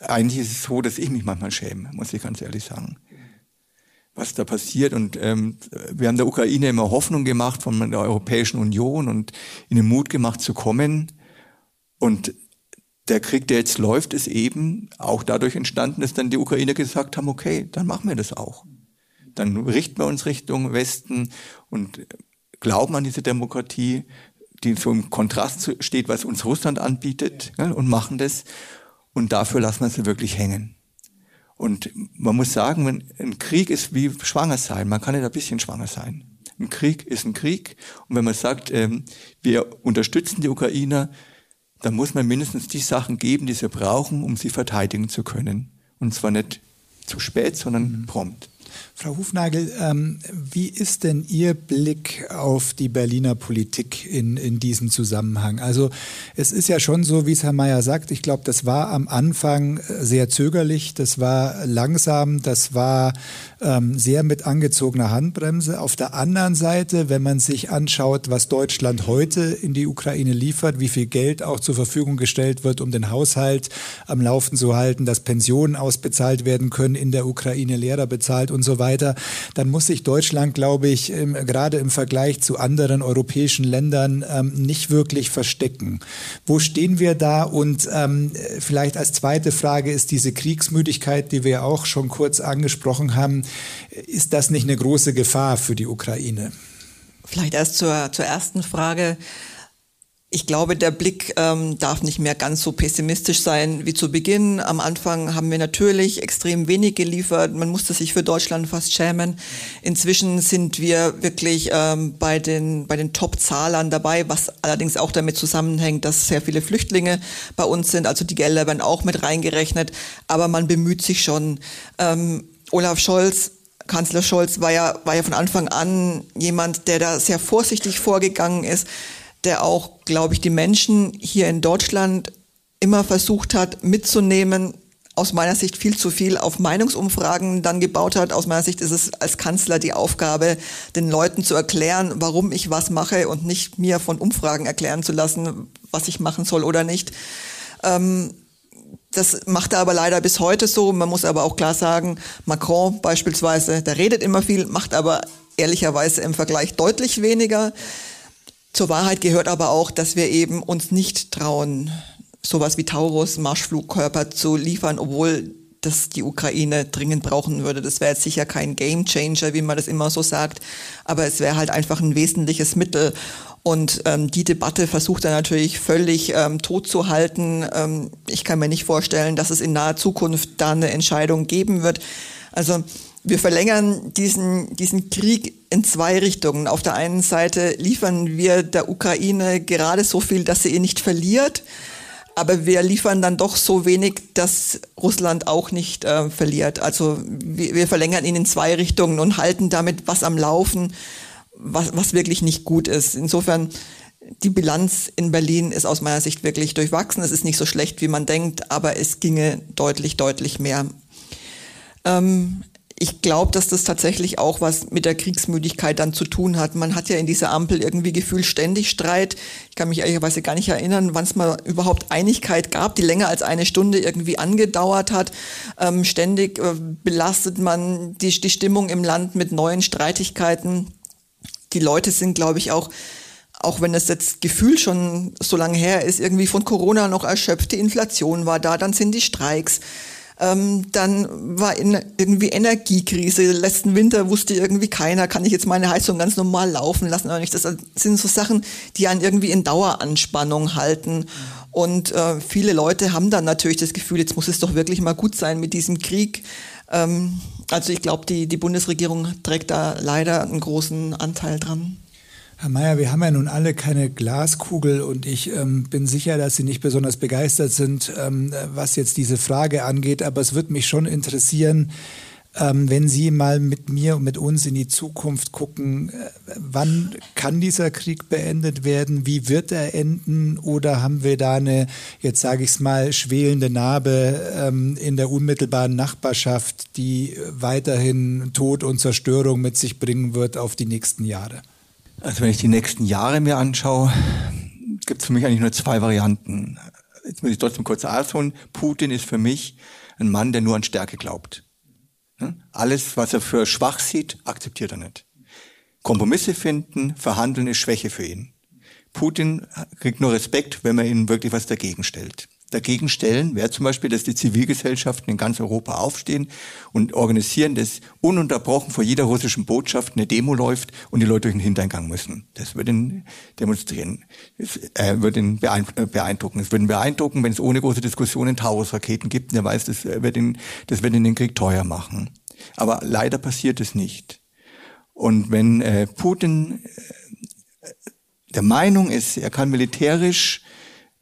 Speaker 3: eigentlich ist es so, dass ich mich manchmal schäme, muss ich ganz ehrlich sagen was da passiert. Und ähm, wir haben der Ukraine immer Hoffnung gemacht von der Europäischen Union und ihnen Mut gemacht zu kommen. Und der Krieg, der jetzt läuft, ist eben auch dadurch entstanden, dass dann die Ukrainer gesagt haben, okay, dann machen wir das auch. Dann richten wir uns Richtung Westen und glauben an diese Demokratie, die so im Kontrast steht, was uns Russland anbietet, ja, und machen das. Und dafür lassen wir sie wirklich hängen. Und man muss sagen, ein Krieg ist wie schwanger sein. Man kann nicht ein bisschen schwanger sein. Ein Krieg ist ein Krieg. Und wenn man sagt, ähm, wir unterstützen die Ukrainer, dann muss man mindestens die Sachen geben, die sie brauchen, um sie verteidigen zu können. Und zwar nicht zu spät, sondern prompt.
Speaker 1: Frau Hufnagel, ähm, wie ist denn Ihr Blick auf die Berliner Politik in, in diesem Zusammenhang? Also es ist ja schon so, wie es Herr Mayer sagt, ich glaube, das war am Anfang äh, sehr zögerlich, das war langsam, das war ähm, sehr mit angezogener Handbremse. Auf der anderen Seite, wenn man sich anschaut, was Deutschland heute in die Ukraine liefert, wie viel Geld auch zur Verfügung gestellt wird, um den Haushalt am Laufen zu halten, dass Pensionen ausbezahlt werden können in der Ukraine, Lehrer bezahlt und so weiter, dann muss sich Deutschland, glaube ich, im, gerade im Vergleich zu anderen europäischen Ländern ähm, nicht wirklich verstecken. Wo stehen wir da? Und ähm, vielleicht als zweite Frage ist diese Kriegsmüdigkeit, die wir auch schon kurz angesprochen haben, ist das nicht eine große Gefahr für die Ukraine?
Speaker 2: Vielleicht erst zur, zur ersten Frage. Ich glaube, der Blick ähm, darf nicht mehr ganz so pessimistisch sein wie zu Beginn. Am Anfang haben wir natürlich extrem wenig geliefert. Man musste sich für Deutschland fast schämen. Inzwischen sind wir wirklich ähm, bei den, bei den Top-Zahlern dabei, was allerdings auch damit zusammenhängt, dass sehr viele Flüchtlinge bei uns sind. Also die Gelder werden auch mit reingerechnet. Aber man bemüht sich schon. Ähm, Olaf Scholz Kanzler Scholz war ja, war ja von Anfang an jemand, der da sehr vorsichtig vorgegangen ist der auch, glaube ich, die Menschen hier in Deutschland immer versucht hat mitzunehmen, aus meiner Sicht viel zu viel auf Meinungsumfragen dann gebaut hat. Aus meiner Sicht ist es als Kanzler die Aufgabe, den Leuten zu erklären, warum ich was mache und nicht mir von Umfragen erklären zu lassen, was ich machen soll oder nicht. Ähm, das macht er aber leider bis heute so. Man muss aber auch klar sagen, Macron beispielsweise, der redet immer viel, macht aber ehrlicherweise im Vergleich deutlich weniger. Zur Wahrheit gehört aber auch, dass wir eben uns nicht trauen, sowas wie Taurus Marschflugkörper zu liefern, obwohl das die Ukraine dringend brauchen würde. Das wäre jetzt sicher kein Game Changer, wie man das immer so sagt, aber es wäre halt einfach ein wesentliches Mittel. Und ähm, die Debatte versucht er natürlich völlig ähm, tot zu halten. Ähm, ich kann mir nicht vorstellen, dass es in naher Zukunft da eine Entscheidung geben wird. Also wir verlängern diesen, diesen Krieg in zwei Richtungen. Auf der einen Seite liefern wir der Ukraine gerade so viel, dass sie ihn nicht verliert. Aber wir liefern dann doch so wenig, dass Russland auch nicht äh, verliert. Also wir, wir verlängern ihn in zwei Richtungen und halten damit was am Laufen, was, was wirklich nicht gut ist. Insofern, die Bilanz in Berlin ist aus meiner Sicht wirklich durchwachsen. Es ist nicht so schlecht, wie man denkt, aber es ginge deutlich, deutlich mehr. Ähm, ich glaube, dass das tatsächlich auch was mit der Kriegsmüdigkeit dann zu tun hat. Man hat ja in dieser Ampel irgendwie gefühlt ständig Streit. Ich kann mich ehrlicherweise gar nicht erinnern, wann es mal überhaupt Einigkeit gab, die länger als eine Stunde irgendwie angedauert hat. Ähm, ständig äh, belastet man die, die Stimmung im Land mit neuen Streitigkeiten. Die Leute sind, glaube ich, auch auch wenn es jetzt Gefühl schon so lange her ist, irgendwie von Corona noch erschöpft, die Inflation war da, dann sind die Streiks. Ähm, dann war in, irgendwie Energiekrise. Letzten Winter wusste irgendwie keiner, kann ich jetzt meine Heizung ganz normal laufen lassen oder nicht. Das sind so Sachen, die einen irgendwie in Daueranspannung halten. Und äh, viele Leute haben dann natürlich das Gefühl, jetzt muss es doch wirklich mal gut sein mit diesem Krieg. Ähm, also ich glaube, die, die Bundesregierung trägt da leider einen großen Anteil dran.
Speaker 1: Herr Mayer, wir haben ja nun alle keine Glaskugel und ich ähm, bin sicher, dass Sie nicht besonders begeistert sind, ähm, was jetzt diese Frage angeht. Aber es wird mich schon interessieren, ähm, wenn Sie mal mit mir und mit uns in die Zukunft gucken, äh, wann kann dieser Krieg beendet werden? Wie wird er enden? Oder haben wir da eine, jetzt sage ich es mal, schwelende Narbe ähm, in der unmittelbaren Nachbarschaft, die weiterhin Tod und Zerstörung mit sich bringen wird auf die nächsten Jahre?
Speaker 3: Also wenn ich die nächsten Jahre mir anschaue, gibt es für mich eigentlich nur zwei Varianten. Jetzt muss ich trotzdem kurz ausholen. Putin ist für mich ein Mann, der nur an Stärke glaubt. Alles, was er für schwach sieht, akzeptiert er nicht. Kompromisse finden, verhandeln ist Schwäche für ihn. Putin kriegt nur Respekt, wenn man ihm wirklich was dagegen stellt dagegen stellen, wäre zum Beispiel, dass die Zivilgesellschaften in ganz Europa aufstehen und organisieren, dass ununterbrochen vor jeder russischen Botschaft eine Demo läuft und die Leute durch den Hintereingang müssen. Das würde ihn demonstrieren, das, äh, würde ihn äh, beeindrucken. Es würde ihn beeindrucken, wenn es ohne große Diskussionen Taurus-Raketen gibt. Und er weiß, das wird, ihn, das wird ihn den Krieg teuer machen. Aber leider passiert es nicht. Und wenn äh, Putin äh, der Meinung ist, er kann militärisch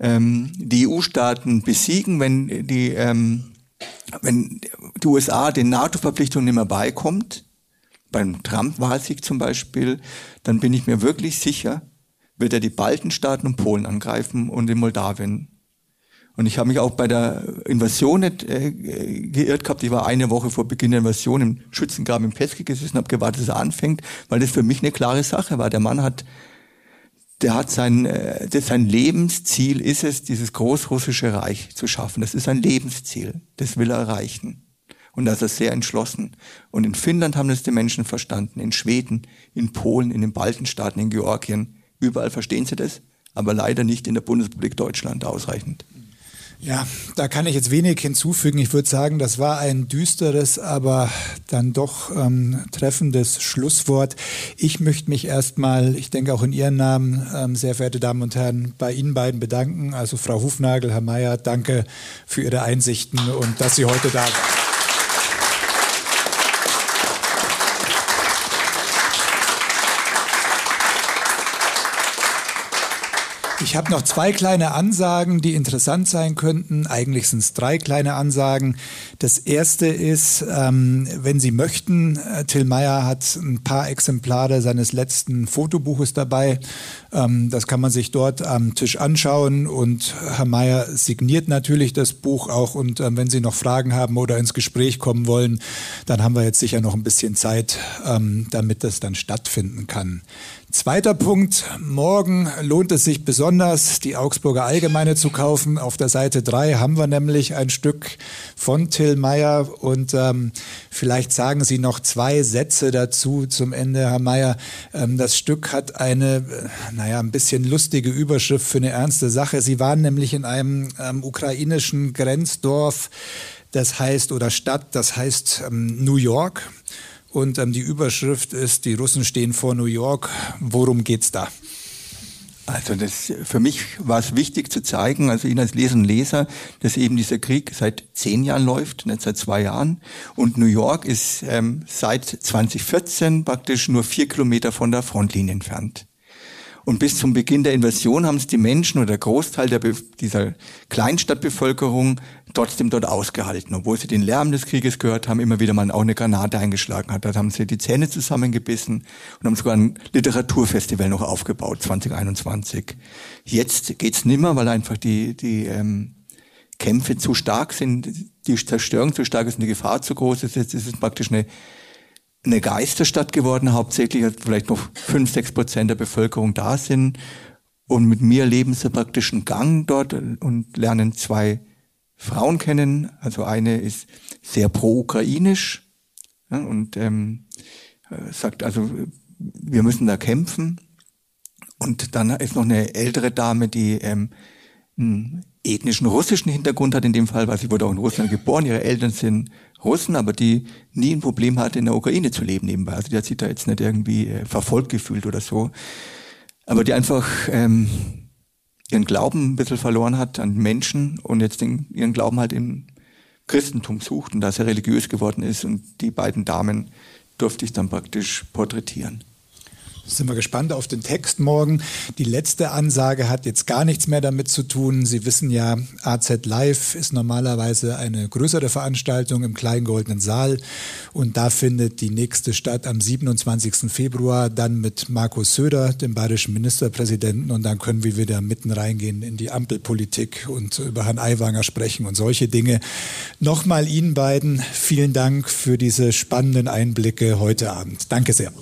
Speaker 3: ähm, die EU-Staaten besiegen, wenn die, ähm, wenn die USA den NATO-Verpflichtungen nicht mehr beikommt, beim Trump-Wahlsieg zum Beispiel, dann bin ich mir wirklich sicher, wird er die Baltenstaaten und Polen angreifen und in Moldawien. Und ich habe mich auch bei der Invasion nicht äh, geirrt gehabt. Ich war eine Woche vor Beginn der Invasion im Schützengraben im Peski gesessen, habe gewartet, dass er anfängt, weil das für mich eine klare Sache war. Der Mann hat, der hat sein, äh, das sein Lebensziel ist es, dieses großrussische Reich zu schaffen. Das ist sein Lebensziel. Das will er erreichen. Und da ist sehr entschlossen. Und in Finnland haben das die Menschen verstanden, in Schweden, in Polen, in den Baltenstaaten, in Georgien. Überall verstehen sie das, aber leider nicht in der Bundesrepublik Deutschland ausreichend.
Speaker 1: Ja, da kann ich jetzt wenig hinzufügen. Ich würde sagen, das war ein düsteres, aber dann doch ähm, treffendes Schlusswort. Ich möchte mich erstmal, ich denke auch in Ihren Namen, ähm, sehr verehrte Damen und Herren, bei Ihnen beiden bedanken. Also Frau Hufnagel, Herr Mayer, danke für Ihre Einsichten und dass Sie heute da waren. Ich habe noch zwei kleine Ansagen, die interessant sein könnten. Eigentlich sind es drei kleine Ansagen. Das erste ist, ähm, wenn Sie möchten, äh, Till Meyer hat ein paar Exemplare seines letzten Fotobuches dabei. Ähm, das kann man sich dort am Tisch anschauen und Herr Meyer signiert natürlich das Buch auch. Und ähm, wenn Sie noch Fragen haben oder ins Gespräch kommen wollen, dann haben wir jetzt sicher noch ein bisschen Zeit, ähm, damit das dann stattfinden kann. Zweiter Punkt. Morgen lohnt es sich besonders, die Augsburger Allgemeine zu kaufen. Auf der Seite 3 haben wir nämlich ein Stück von Till Meyer. Und ähm, vielleicht sagen Sie noch zwei Sätze dazu zum Ende, Herr Meyer. Ähm, das Stück hat eine, äh, naja, ein bisschen lustige Überschrift für eine ernste Sache. Sie waren nämlich in einem ähm, ukrainischen Grenzdorf, das heißt, oder Stadt, das heißt ähm, New York. Und ähm, die Überschrift ist, die Russen stehen vor New York. Worum geht's da?
Speaker 3: Also das, für mich war es wichtig zu zeigen, also Ihnen als Leser und Leser, dass eben dieser Krieg seit zehn Jahren läuft, nicht seit zwei Jahren. Und New York ist ähm, seit 2014 praktisch nur vier Kilometer von der Frontlinie entfernt. Und bis zum Beginn der Invasion haben es die Menschen oder der Großteil der dieser Kleinstadtbevölkerung trotzdem dort ausgehalten, obwohl sie den Lärm des Krieges gehört haben, immer wieder mal auch eine Granate eingeschlagen hat. Da haben sie die Zähne zusammengebissen und haben sogar ein Literaturfestival noch aufgebaut, 2021. Jetzt geht's nimmer, weil einfach die, die ähm, Kämpfe zu stark sind, die Zerstörung zu stark ist und die Gefahr zu groß ist. Jetzt ist es praktisch eine eine Geisterstadt geworden, hauptsächlich vielleicht noch fünf, sechs Prozent der Bevölkerung da sind. Und mit mir leben sie praktisch einen Gang dort und lernen zwei Frauen kennen. Also eine ist sehr pro-ukrainisch ja, und ähm, äh, sagt also, wir müssen da kämpfen. Und dann ist noch eine ältere Dame, die ähm, einen ethnischen russischen Hintergrund hat in dem Fall, weil sie wurde auch in Russland geboren, ihre Eltern sind Russen, aber die nie ein Problem hatte, in der Ukraine zu leben nebenbei. Also die hat sich da jetzt nicht irgendwie äh, verfolgt gefühlt oder so. Aber die einfach ähm, ihren Glauben ein bisschen verloren hat an Menschen und jetzt den, ihren Glauben halt im Christentum sucht und da sehr religiös geworden ist. Und die beiden Damen durfte ich dann praktisch porträtieren.
Speaker 1: Sind wir gespannt auf den Text morgen. Die letzte Ansage hat jetzt gar nichts mehr damit zu tun. Sie wissen ja, AZ Live ist normalerweise eine größere Veranstaltung im kleinen goldenen Saal und da findet die nächste statt am 27. Februar, dann mit Markus Söder, dem bayerischen Ministerpräsidenten und dann können wir wieder mitten reingehen in die Ampelpolitik und über Herrn Aiwanger sprechen und solche Dinge. Nochmal Ihnen beiden vielen Dank für diese spannenden Einblicke heute Abend. Danke sehr.